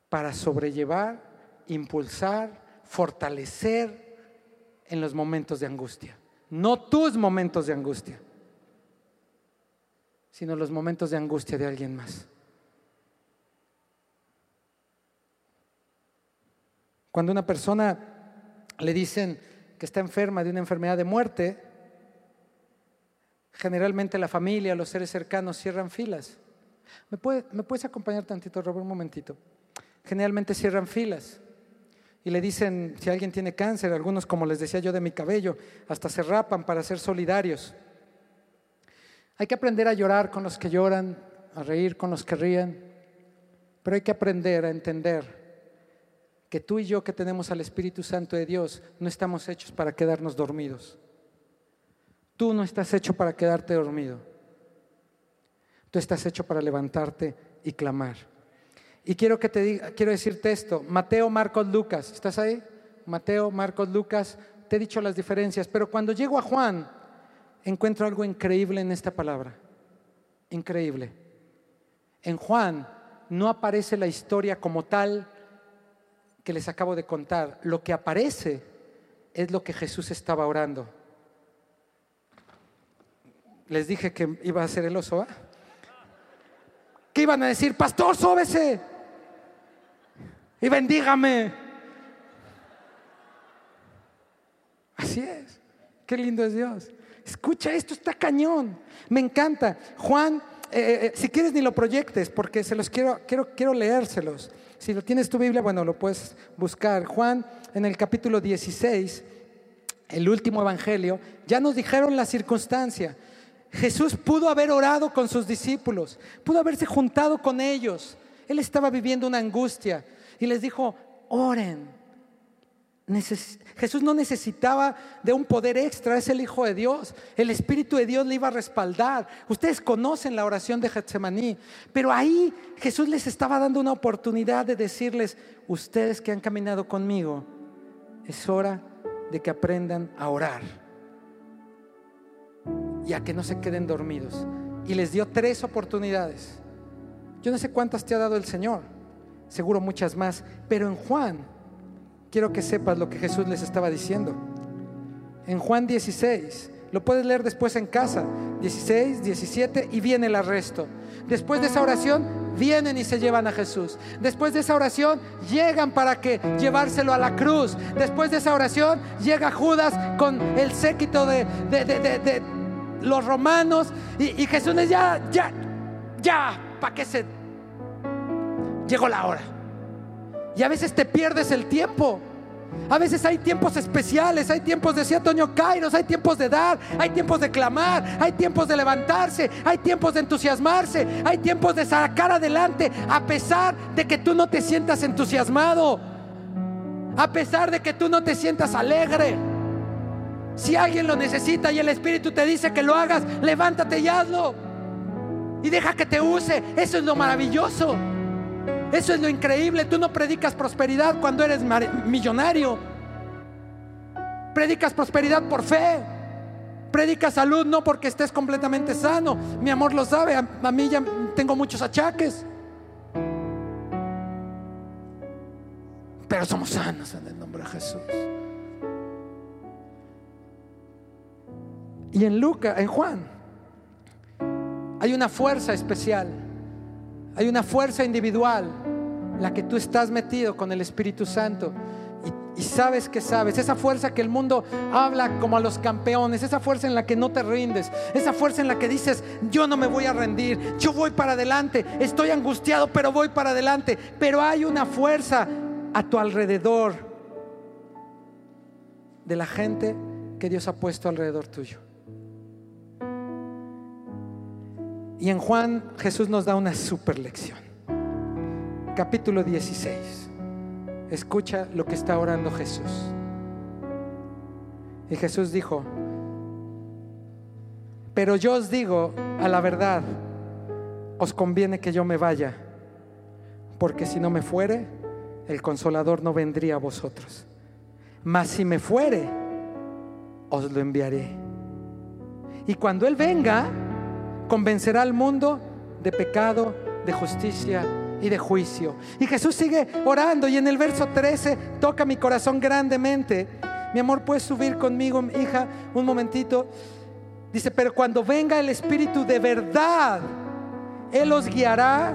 para sobrellevar, impulsar, fortalecer en los momentos de angustia? No tus momentos de angustia sino los momentos de angustia de alguien más. Cuando una persona le dicen que está enferma de una enfermedad de muerte, generalmente la familia, los seres cercanos cierran filas. ¿Me, puedes acompañar tantito, Robert, un momentito? Generalmente cierran filas y le dicen, si alguien tiene cáncer, algunos, como les decía yo, de mi cabello, hasta se rapan para ser solidarios. Hay que aprender a llorar con los que lloran, a reír con los que ríen, pero hay que aprender a entender que tú y yo que tenemos al Espíritu Santo de Dios no estamos hechos para quedarnos dormidos. Tú no estás hecho para quedarte dormido. Tú estás hecho para levantarte y clamar. Y quiero que te diga, quiero decirte esto, Mateo, Marcos, Lucas, ¿estás ahí? Mateo, Marcos, Lucas, te he dicho las diferencias, pero cuando llego a Juan, encuentro algo increíble en esta palabra. Increíble. En Juan no aparece la historia como tal que les acabo de contar. Lo que aparece es lo que Jesús estaba orando. Les dije que iba a ser el oso. ¿Qué iban a decir? Pastor, sóbese y bendígame. Así es. Qué lindo es Dios. Escucha, esto está cañón. Me encanta. Juan, eh, eh, eh, si quieres ni lo proyectes, porque se los quiero, quiero, quiero leérselos. Si lo tienes tu Biblia, bueno, lo puedes buscar. Juan, en el capítulo 16, el último evangelio, ya nos dijeron la circunstancia. Jesús pudo haber orado con sus discípulos, pudo haberse juntado con ellos. Él estaba viviendo una angustia y les dijo, oren, Jesús no necesitaba de un poder extra, es el Hijo de Dios. El Espíritu de Dios le iba a respaldar. Ustedes conocen la oración de Getsemaní, pero ahí Jesús les estaba dando una oportunidad de decirles, ustedes que han caminado conmigo, es hora de que aprendan a orar y a que no se queden dormidos. Y les dio tres oportunidades. Yo no sé cuántas te ha dado el Señor, seguro muchas más, pero en Juan quiero que sepas lo que Jesús les estaba diciendo. En Juan 16, lo puedes leer después en casa, 16, 17, y viene el arresto. Después de esa oración, vienen y se llevan a Jesús. Después de esa oración, llegan para que llevárselo a la cruz. Después de esa oración, llega Judas con el séquito de, de, los romanos. Y, Jesús ya, ya, ya, ¿para qué se... Llegó la hora. Y a veces te pierdes el tiempo. A veces hay tiempos especiales, hay tiempos, decía Antonio Kairos, hay tiempos de dar, hay tiempos de clamar, hay tiempos de levantarse, hay tiempos de entusiasmarse, hay tiempos de sacar adelante a pesar de que tú no te sientas entusiasmado, a pesar de que tú no te sientas alegre. Si alguien lo necesita y el Espíritu te dice que lo hagas, levántate y hazlo. Y deja que te use. Eso es lo maravilloso. Eso es lo increíble. Tú no predicas prosperidad cuando eres millonario. Predicas prosperidad por fe. Predicas salud no porque estés completamente sano. Mi amor lo sabe. A, mí ya tengo muchos achaques. Pero somos sanos en el nombre de Jesús. Y en Lucas, en Juan, hay una fuerza especial hay una fuerza individual, la que tú estás metido con el Espíritu Santo. y sabes que sabes, esa fuerza que el mundo habla como a los campeones, esa fuerza en la que no te rindes, esa fuerza en la que dices, yo no me voy a rendir, yo voy para adelante, estoy angustiado, pero voy para adelante, pero hay una fuerza a tu alrededor de la gente que Dios ha puesto alrededor tuyo. Y en Juan Jesús nos da una super lección. Capítulo 16. Escucha lo que está orando Jesús. Y Jesús dijo, pero yo os digo a la verdad, os conviene que yo me vaya, porque si no me fuere, el consolador no vendría a vosotros. Mas si me fuere, os lo enviaré. Y cuando Él venga, convencerá al mundo de pecado, de justicia y de juicio. Y Jesús sigue orando y en el verso 13 toca mi corazón grandemente. Mi amor, ¿puedes subir conmigo, hija, un momentito? Dice, pero cuando venga el Espíritu de verdad, Él os guiará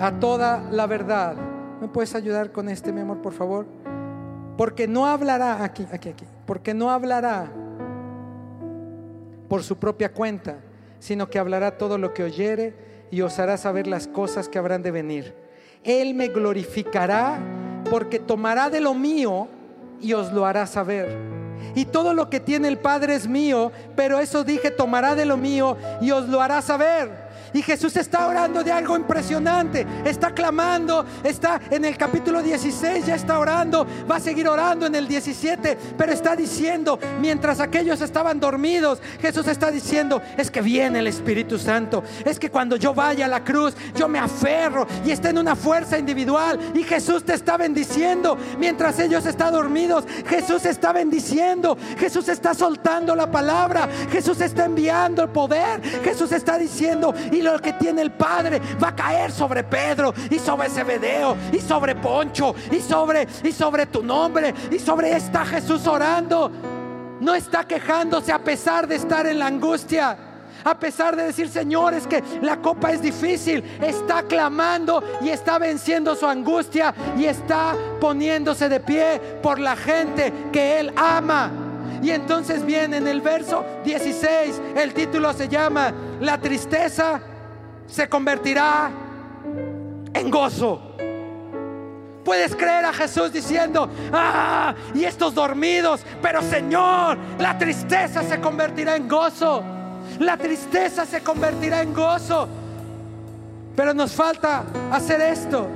a toda la verdad. ¿Me puedes ayudar con este, mi amor, por favor? Porque no hablará, aquí, aquí, aquí, porque no hablará por su propia cuenta sino que hablará todo lo que oyere y os hará saber las cosas que habrán de venir. Él me glorificará porque tomará de lo mío y os lo hará saber. Y todo lo que tiene el Padre es mío, pero eso dije, tomará de lo mío y os lo hará saber. Y Jesús está orando de algo impresionante. Está clamando, está en el capítulo 16, ya está orando, va a seguir orando en el 17, pero está diciendo, mientras aquellos estaban dormidos, Jesús está diciendo, es que viene el Espíritu Santo. Es que cuando yo vaya a la cruz, yo me aferro y está en una fuerza individual. Y Jesús te está bendiciendo. Mientras ellos están dormidos, Jesús está bendiciendo. Jesús está soltando la palabra. Jesús está enviando el poder. Jesús está diciendo, y lo que tiene el Padre va a caer sobre Pedro y sobre Zebedeo y sobre Poncho y sobre y sobre tu nombre y sobre esta Jesús orando. No está quejándose a pesar de estar en la angustia. A pesar de decir, Señor, es que la copa es difícil, está clamando y está venciendo su angustia y está poniéndose de pie por la gente que Él ama. Y entonces viene en el verso 16, el título se llama La tristeza se convertirá en gozo. Puedes creer a Jesús diciendo, ah, y estos dormidos, pero Señor, la tristeza se convertirá en gozo. La tristeza se convertirá en gozo. Pero nos falta hacer esto.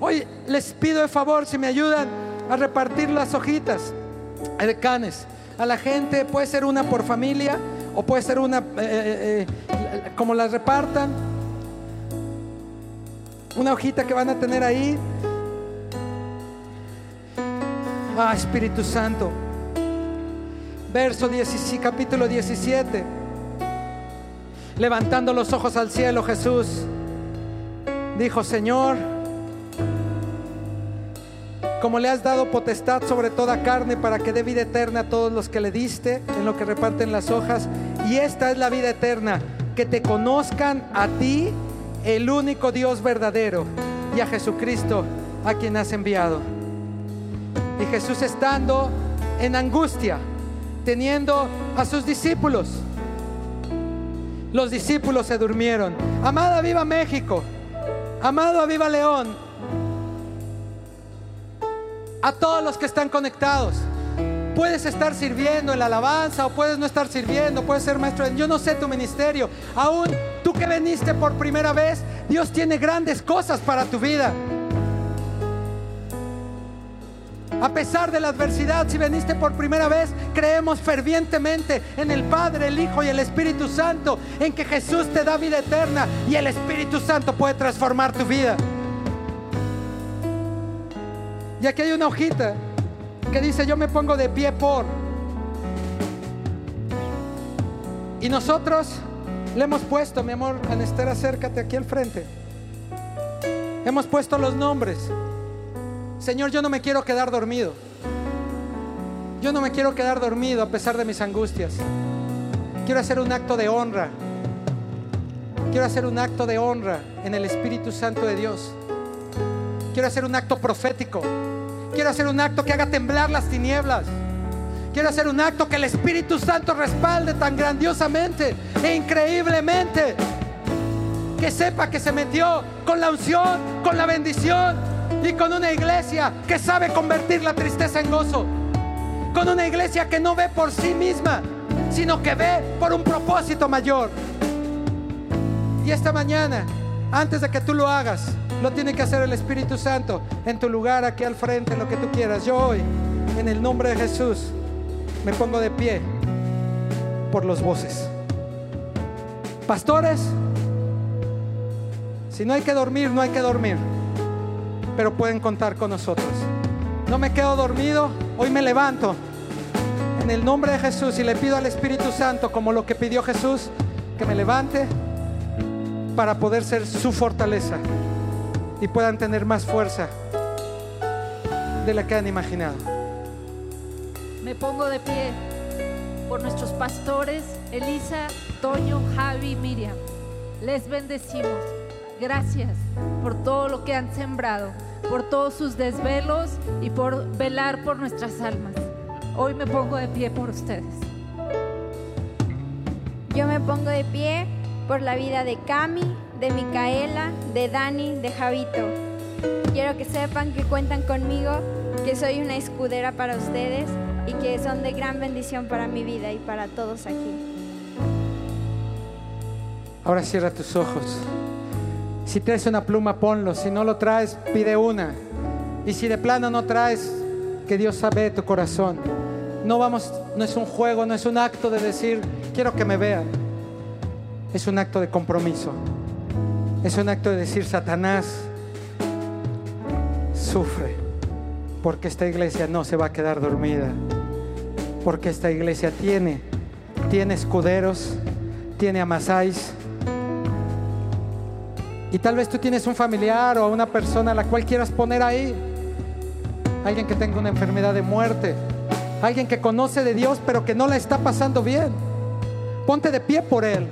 Hoy les pido de favor si me ayudan a repartir las hojitas canes a la gente. Puede ser una por familia o puede ser una eh, eh, eh, como las repartan. Una hojita que van a tener ahí. Ah, Espíritu Santo. Verso 17, capítulo 17. Levantando los ojos al cielo, Jesús dijo, Señor, como le has dado potestad sobre toda carne para que dé vida eterna a todos los que le diste, en lo que reparten las hojas, y esta es la vida eterna, que te conozcan a ti, el único Dios verdadero, y a Jesucristo, a quien has enviado. Y Jesús estando en angustia, teniendo a sus discípulos, los discípulos se durmieron. Amada viva México, amado viva León, a todos los que están conectados. Puedes estar sirviendo en la alabanza o puedes no estar sirviendo, puedes ser maestro. Yo no sé tu ministerio. Aún que veniste por primera vez, Dios tiene grandes cosas para tu vida. A pesar de la adversidad, si veniste por primera vez, creemos fervientemente en el Padre, el Hijo y el Espíritu Santo, en que Jesús te da vida eterna y el Espíritu Santo puede transformar tu vida. Y aquí hay una hojita que dice, yo me pongo de pie por. Y nosotros le hemos puesto, mi amor, Anester, acércate aquí al frente. Hemos puesto los nombres. Señor, yo no me quiero quedar dormido. Yo no me quiero quedar dormido a pesar de mis angustias. Quiero hacer un acto de honra. Quiero hacer un acto de honra en el Espíritu Santo de Dios. Quiero hacer un acto profético. Quiero hacer un acto que haga temblar las tinieblas. Quiero hacer un acto que el Espíritu Santo respalde tan grandiosamente e increíblemente. Que sepa que se metió con la unción, con la bendición y con una iglesia que sabe convertir la tristeza en gozo. Con una iglesia que no ve por sí misma, sino que ve por un propósito mayor. Y esta mañana, antes de que tú lo hagas, lo tiene que hacer el Espíritu Santo en tu lugar, aquí al frente, lo que tú quieras. Yo hoy, en el nombre de Jesús, me pongo de pie por los voces. Pastores, si no hay que dormir, no hay que dormir, pero pueden contar con nosotros. No me quedo dormido, hoy me levanto en el nombre de Jesús y le pido al Espíritu Santo, como lo que pidió Jesús, que me levante para poder ser su fortaleza y puedan tener más fuerza de la que han imaginado. Me pongo de pie por nuestros pastores, Elisa, Toño, Javi Miriam. Les bendecimos. Gracias por todo lo que han sembrado, por todos sus desvelos y por velar por nuestras almas. Hoy me pongo de pie por ustedes. Yo me pongo de pie por la vida de Cami, de Micaela, de Dani, de Javito. Quiero que sepan que cuentan conmigo, que soy una escudera para ustedes y que son de gran bendición para mi vida y para todos aquí. Ahora cierra tus ojos. Si traes una pluma, ponlo. Si no lo traes, pide una. Y si de plano no traes, que Dios sabe tu corazón. No vamos, no es un juego, no es un acto de decir, quiero que me vean. Es un acto de compromiso. Es un acto de decir, Satanás, sufre, porque esta iglesia no se va a quedar dormida. Porque esta iglesia tiene, tiene escuderos, tiene amasáis. Y tal vez tú tienes un familiar o una persona a la cual quieras poner ahí. Alguien que tenga una enfermedad de muerte. Alguien que conoce de Dios pero que no la está pasando bien. Ponte de pie por él.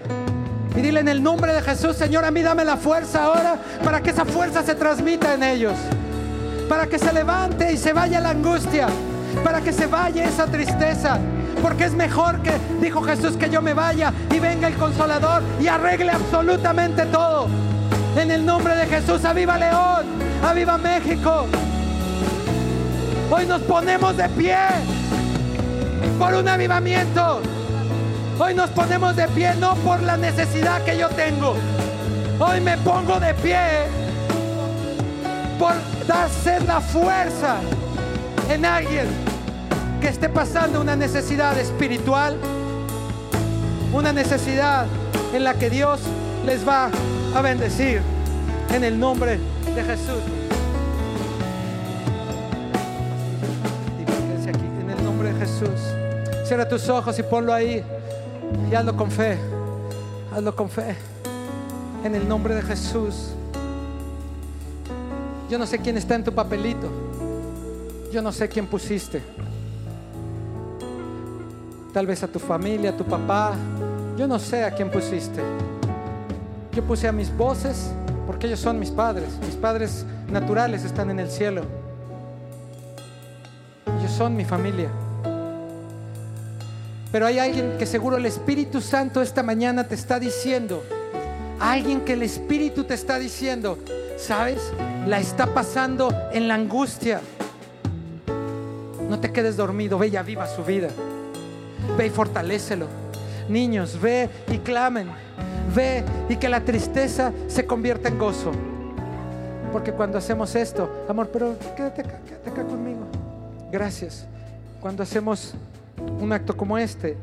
Y dile en el nombre de Jesús, Señor, a mí dame la fuerza ahora para que esa fuerza se transmita en ellos. Para que se levante y se vaya la angustia. Para que se vaya esa tristeza. Porque es mejor que, dijo Jesús, que yo me vaya y venga el consolador y arregle absolutamente todo. En el nombre de Jesús, aviva León, aviva México. Hoy nos ponemos de pie por un avivamiento. Hoy nos ponemos de pie no por la necesidad que yo tengo. Hoy me pongo de pie por darse la fuerza en alguien que esté pasando una necesidad espiritual, una necesidad en la que Dios les va a bendecir en el nombre de Jesús. Y aquí en el nombre de Jesús. Cierra tus ojos y ponlo ahí y hazlo con fe. Hazlo con fe. En el nombre de Jesús. Yo no sé quién está en tu papelito. Yo no sé quién pusiste. Tal vez a tu familia, a tu papá. Yo no sé a quién pusiste. Yo puse a mis voces porque ellos son mis padres. Mis padres naturales están en el cielo. Ellos son mi familia. Pero hay alguien que seguro el Espíritu Santo esta mañana te está diciendo. Alguien que el Espíritu te está diciendo. ¿Sabes? La está pasando en la angustia. No te quedes dormido. Ve y aviva su vida. Ve y fortalécelo. Niños, ve y clamen. Ve y que la tristeza se convierta en gozo. Porque cuando hacemos esto, amor, pero quédate acá, quédate acá conmigo. Gracias. Cuando hacemos un acto como este,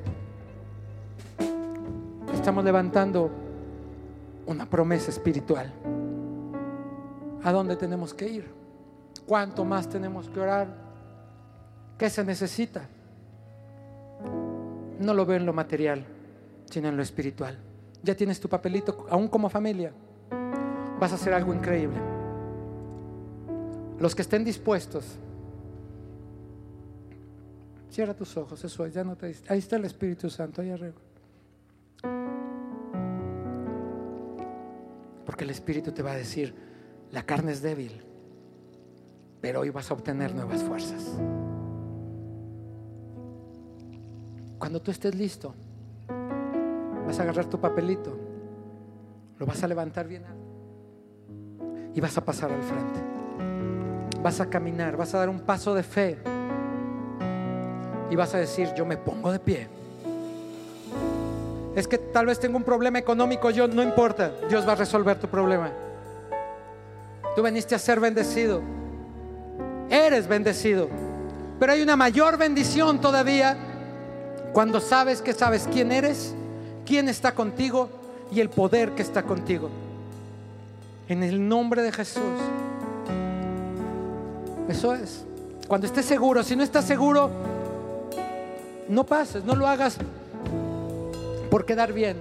estamos levantando una promesa espiritual. ¿A dónde tenemos que ir? ¿Cuánto más tenemos que orar? ¿Qué se necesita? No lo veo en lo material, sino en lo espiritual. Ya tienes tu papelito, aún como familia. Vas a hacer algo increíble. Los que estén dispuestos, cierra tus ojos, eso es, ya no te Ahí está el Espíritu Santo, ahí arriba. Porque el Espíritu te va a decir, la carne es débil, pero hoy vas a obtener nuevas fuerzas. Cuando tú estés listo, vas a agarrar tu papelito, lo vas a levantar bien alto y vas a pasar al frente. Vas a caminar, vas a dar un paso de fe y vas a decir, yo me pongo de pie. Es que tal vez tengo un problema económico, yo no importa, Dios va a resolver tu problema. Tú veniste a ser bendecido. Eres bendecido. Pero hay una mayor bendición todavía cuando sabes que sabes quién eres, quién está contigo y el poder que está contigo. En el nombre de Jesús. Eso es. Cuando estés seguro, si no estás seguro, no pases, no lo hagas por quedar bien.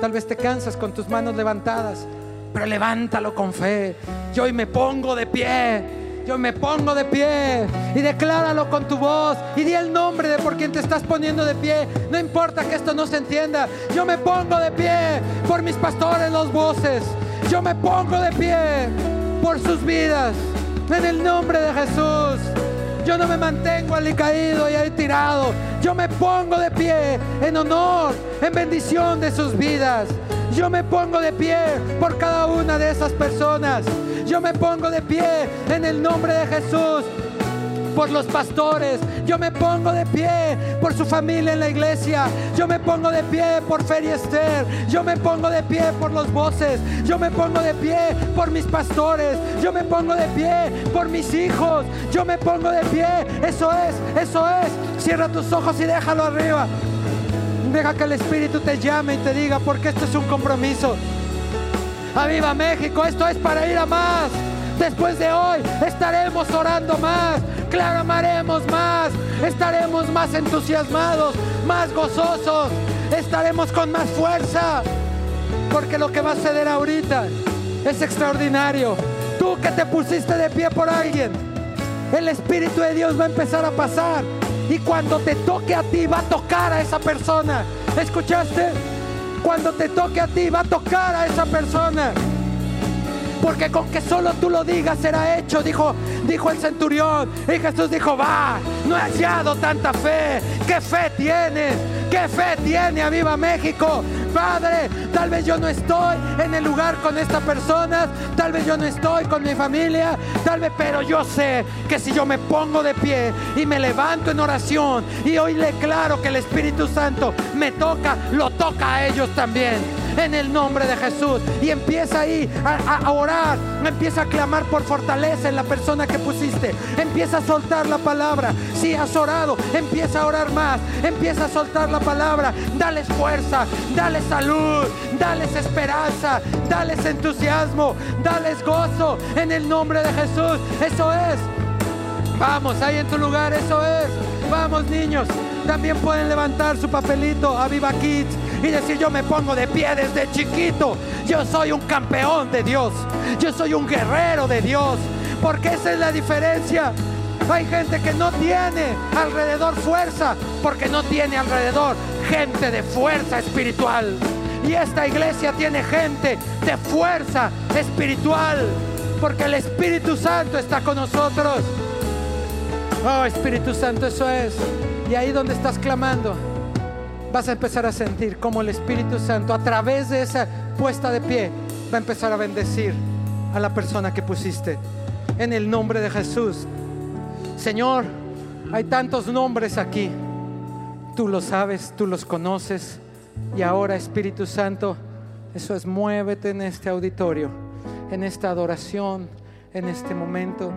Tal vez te cansas con tus manos levantadas, pero levántalo con fe. Yo hoy me pongo de pie. Yo me pongo de pie y decláralo con tu voz y di el nombre de por quien te estás poniendo de pie. No importa que esto no se entienda. Yo me pongo de pie por mis pastores, los voces. Yo me pongo de pie por sus vidas. En el nombre de Jesús. Yo no me mantengo caído y ahí tirado. Yo me pongo de pie en honor, en bendición de sus vidas. Yo me pongo de pie por cada una de esas personas. Yo me pongo de pie en el nombre de Jesús por los pastores. Yo me pongo de pie por su familia en la iglesia. Yo me pongo de pie por Feria Esther. Yo me pongo de pie por los voces. Yo me pongo de pie por mis pastores. Yo me pongo de pie por mis hijos. Yo me pongo de pie. Eso es, eso es. Cierra tus ojos y déjalo arriba. Deja que el Espíritu te llame y te diga, porque esto es un compromiso. Aviva México, esto es para ir a más. Después de hoy estaremos orando más, clamaremos más, estaremos más entusiasmados, más gozosos, estaremos con más fuerza, porque lo que va a suceder ahorita es extraordinario. Tú que te pusiste de pie por alguien, el Espíritu de Dios va a empezar a pasar y cuando te toque a ti va a tocar a esa persona. ¿Escuchaste? Cuando te toque a ti va a tocar a esa persona. Porque con que solo tú lo digas será hecho, dijo, dijo el centurión. Y Jesús dijo, va, no he hallado tanta fe. ¿Qué fe tienes? ¿Qué fe tiene a Viva México? Padre, tal vez yo no estoy en el lugar con esta persona, tal vez yo no estoy con mi familia, tal vez, pero yo sé que si yo me pongo de pie y me levanto en oración y hoy le claro que el Espíritu Santo me toca, lo toca a ellos también en el nombre de Jesús. Y empieza ahí a, orar, empieza a clamar por fortaleza en la persona que pusiste. Empieza a soltar la palabra. Si has orado, empieza a orar más. Empieza a soltar la palabra. Dales fuerza, dales salud, dales esperanza, dales entusiasmo, dales gozo en el nombre de Jesús. Eso es. Vamos, ahí en tu lugar, eso es. Vamos, niños. También pueden levantar su papelito a Viva Kids y decir yo me pongo de pie desde chiquito. Yo soy un campeón de Dios. Yo soy un guerrero de Dios. Porque esa es la diferencia. Hay gente que no tiene alrededor fuerza porque no tiene alrededor gente de fuerza espiritual. Y esta iglesia tiene gente de fuerza espiritual porque el Espíritu Santo está con nosotros. Oh Espíritu Santo, eso es. Y ahí donde estás clamando vas a empezar a sentir como el Espíritu Santo a través de esa puesta de pie va a empezar a bendecir a la persona que pusiste. En el nombre de Jesús. Señor, hay tantos nombres aquí. Tú los sabes, tú los conoces. Y ahora, Espíritu Santo, eso es, muévete en este auditorio, en esta adoración, en este momento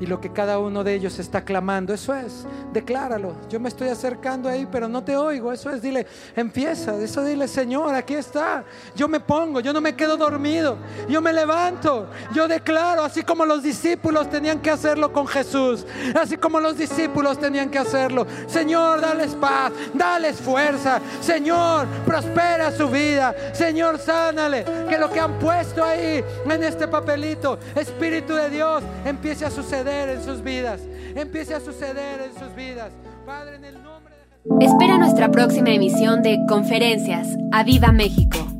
y lo que cada uno de ellos está clamando. Eso es, decláralo. Yo me estoy acercando ahí, pero no te oigo. Eso es, dile, empieza. Eso dile, Señor, aquí está. Yo me pongo, yo no me quedo dormido. Yo me levanto. Yo declaro, así como los discípulos tenían que hacerlo con Jesús. Así como los discípulos tenían que hacerlo. Señor, dales paz, dales fuerza. Señor, prospera su vida. Señor, sánale. Que lo que han puesto ahí en este papelito, Espíritu de Dios, empiece a suceder en sus vidas, empiece a suceder en sus vidas. Padre, en el nombre de Espera nuestra próxima emisión de Conferencias. ¡A Viva México!